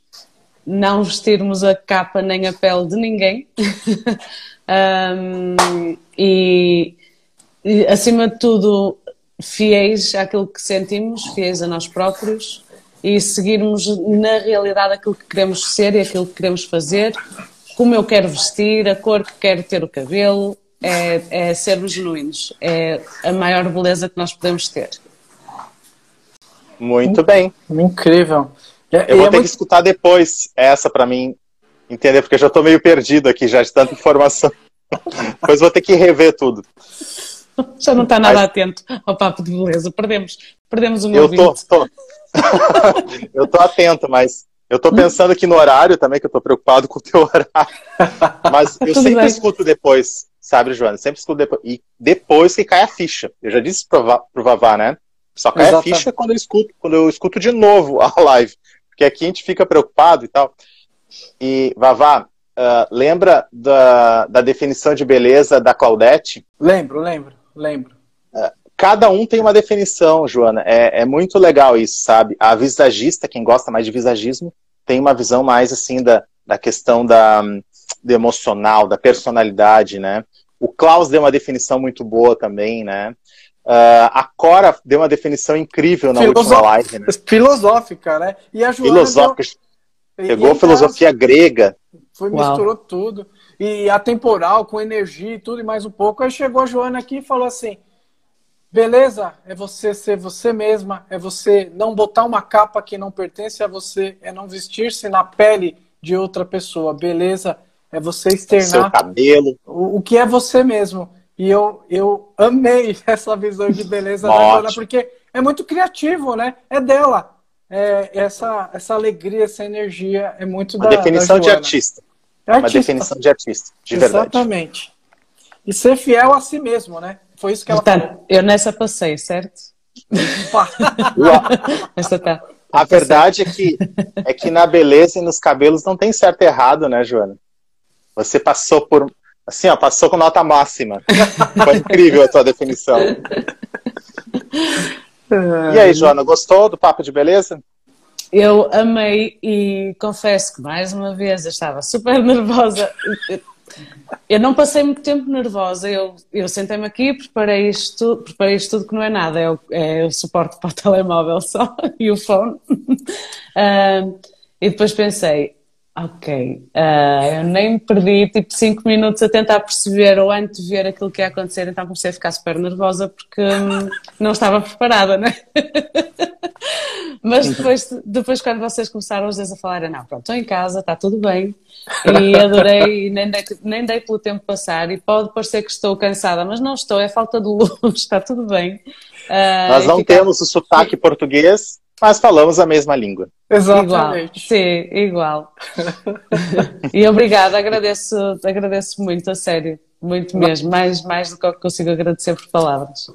S3: não vestirmos a capa nem a pele de ninguém (laughs) um, e, e, acima de tudo, fiéis àquilo que sentimos, fiéis a nós próprios e seguirmos na realidade aquilo que queremos ser e aquilo que queremos fazer, como eu quero vestir, a cor que quero ter o cabelo, é, é sermos genuínos. É a maior beleza que nós podemos ter.
S2: Muito bem.
S1: Incrível.
S2: É, eu vou é ter muito... que escutar depois essa para mim entender, porque eu já estou meio perdido aqui já de tanta informação. (laughs) depois vou ter que rever tudo.
S3: Já não está nada Mas... atento ao papo de beleza. Perdemos, perdemos um
S2: eu tô, tô. (laughs) eu tô atento, mas Eu tô pensando aqui no horário também, que eu tô preocupado com o teu horário. Mas eu (laughs)
S3: Tudo
S2: sempre
S3: bem.
S2: escuto depois, sabe, Joana? Sempre escuto depois. E depois que cai a ficha. Eu já disse pro, pro Vavá, né? Só cai a ficha quando eu escuto, quando eu escuto de novo a (laughs) live. Porque aqui a gente fica preocupado e tal. E, Vavá, ah, lembra da, da definição de beleza da Claudete?
S1: Lembro, lembro, lembro.
S2: Cada um tem uma definição, Joana. É, é muito legal isso, sabe? A visagista, quem gosta mais de visagismo, tem uma visão mais assim da, da questão da, do emocional, da personalidade, né? O Klaus deu uma definição muito boa também, né? Ah, a Cora deu uma definição incrível na
S1: Filosó-
S2: última live, né?
S1: Filosófica, né? E a Joana
S2: Filosófica,
S1: deu- e-
S2: pegou
S1: e
S2: a filosofia grega.
S1: Foi,
S3: Uau.
S1: misturou tudo. E atemporal, com energia e tudo, e mais um pouco. Aí chegou a Joana aqui e falou assim: beleza, é você ser você mesma, é você não botar uma capa que não pertence a você, é não vestir-se na pele de outra pessoa. Beleza, é você
S2: Seu
S1: externar
S2: cabelo.
S1: o, o que é você mesmo. E eu, eu amei (laughs) essa visão de beleza da. Joana, porque é muito criativo, né? É dela. É, essa, essa alegria, essa energia é muito
S2: Uma
S1: da
S2: definição
S1: da
S2: de artista.
S1: É
S2: Uma
S1: artista.
S2: definição de artista, de verdade.
S1: Exatamente. E ser fiel a si mesmo, né? Foi isso que ela
S3: Portanto, eu nessa passei, certo?
S1: falou. (laughs)
S3: Esta tá.
S2: A verdade é que, é que na beleza e nos cabelos não tem certo e errado, né, Joana? Você passou por. Assim, ó, passou com nota máxima. Foi incrível a tua definição. E aí, Joana, gostou do papo de beleza?
S3: Eu amei e confesso que mais uma vez eu estava super (laughs) nervosa. Eu não passei muito tempo nervosa. Eu, eu sentei-me aqui, preparei isto, preparei isto tudo que não é nada, é o, é o suporte para o telemóvel só (laughs) e o fone. Ah, e depois pensei, ok, ah, eu nem me perdi tipo 5 minutos a tentar perceber ou antever aquilo que ia acontecer, então comecei a ficar super nervosa porque hum, não estava preparada, né? (laughs) Mas depois, depois, quando vocês começaram os dois a falar, não, pronto, estou em casa, está tudo bem. E adorei, nem dei, nem dei pelo tempo passar. E pode parecer que estou cansada, mas não estou, é falta de luz, (laughs) está tudo bem. Ah,
S2: Nós não
S3: fica
S2: temos o sotaque português, mas falamos a mesma língua.
S3: Igual,
S1: Exatamente.
S3: sim, igual. (laughs) e obrigada, agradeço, agradeço muito, a sério, muito mesmo, mais, mais do que eu consigo agradecer por palavras.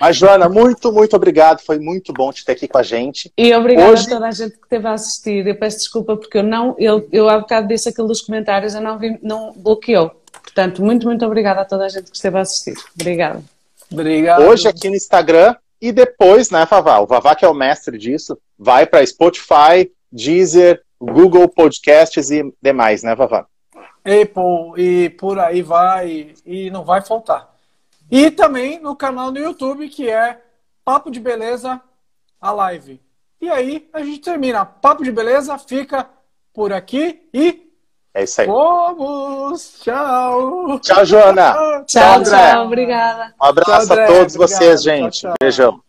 S2: Mas, Joana, muito, muito obrigado. Foi muito bom te ter aqui com a gente.
S3: E obrigada
S2: Hoje-
S3: a toda a gente que esteve a assistir. Eu peço desculpa porque eu não, eu, eu há bocado disse aquilo dos comentários, eu não vi, não bloqueou. Portanto, muito, muito obrigada a toda a gente que esteve a assistir. Obrigada.
S1: Obrigado.
S2: Hoje aqui no Instagram e depois, né, Vavá? O Vavá, que é o mestre disso, vai para Spotify, Deezer, Google Podcasts e demais, né, Vavá?
S1: Apple e por aí vai, e não vai faltar. E também no canal no YouTube, que é Papo de Beleza, a live. E aí a gente termina. Papo de Beleza fica por aqui e
S2: É isso aí.
S1: vamos! Tchau!
S2: Tchau, Joana.
S3: Tchau,
S2: André.
S3: tchau, obrigada.
S2: Um abraço
S1: Tchau, André.
S2: a todos
S1: Obrigado.
S2: vocês,
S1: Tchau,
S2: gente.
S1: tchau.
S2: Beijão.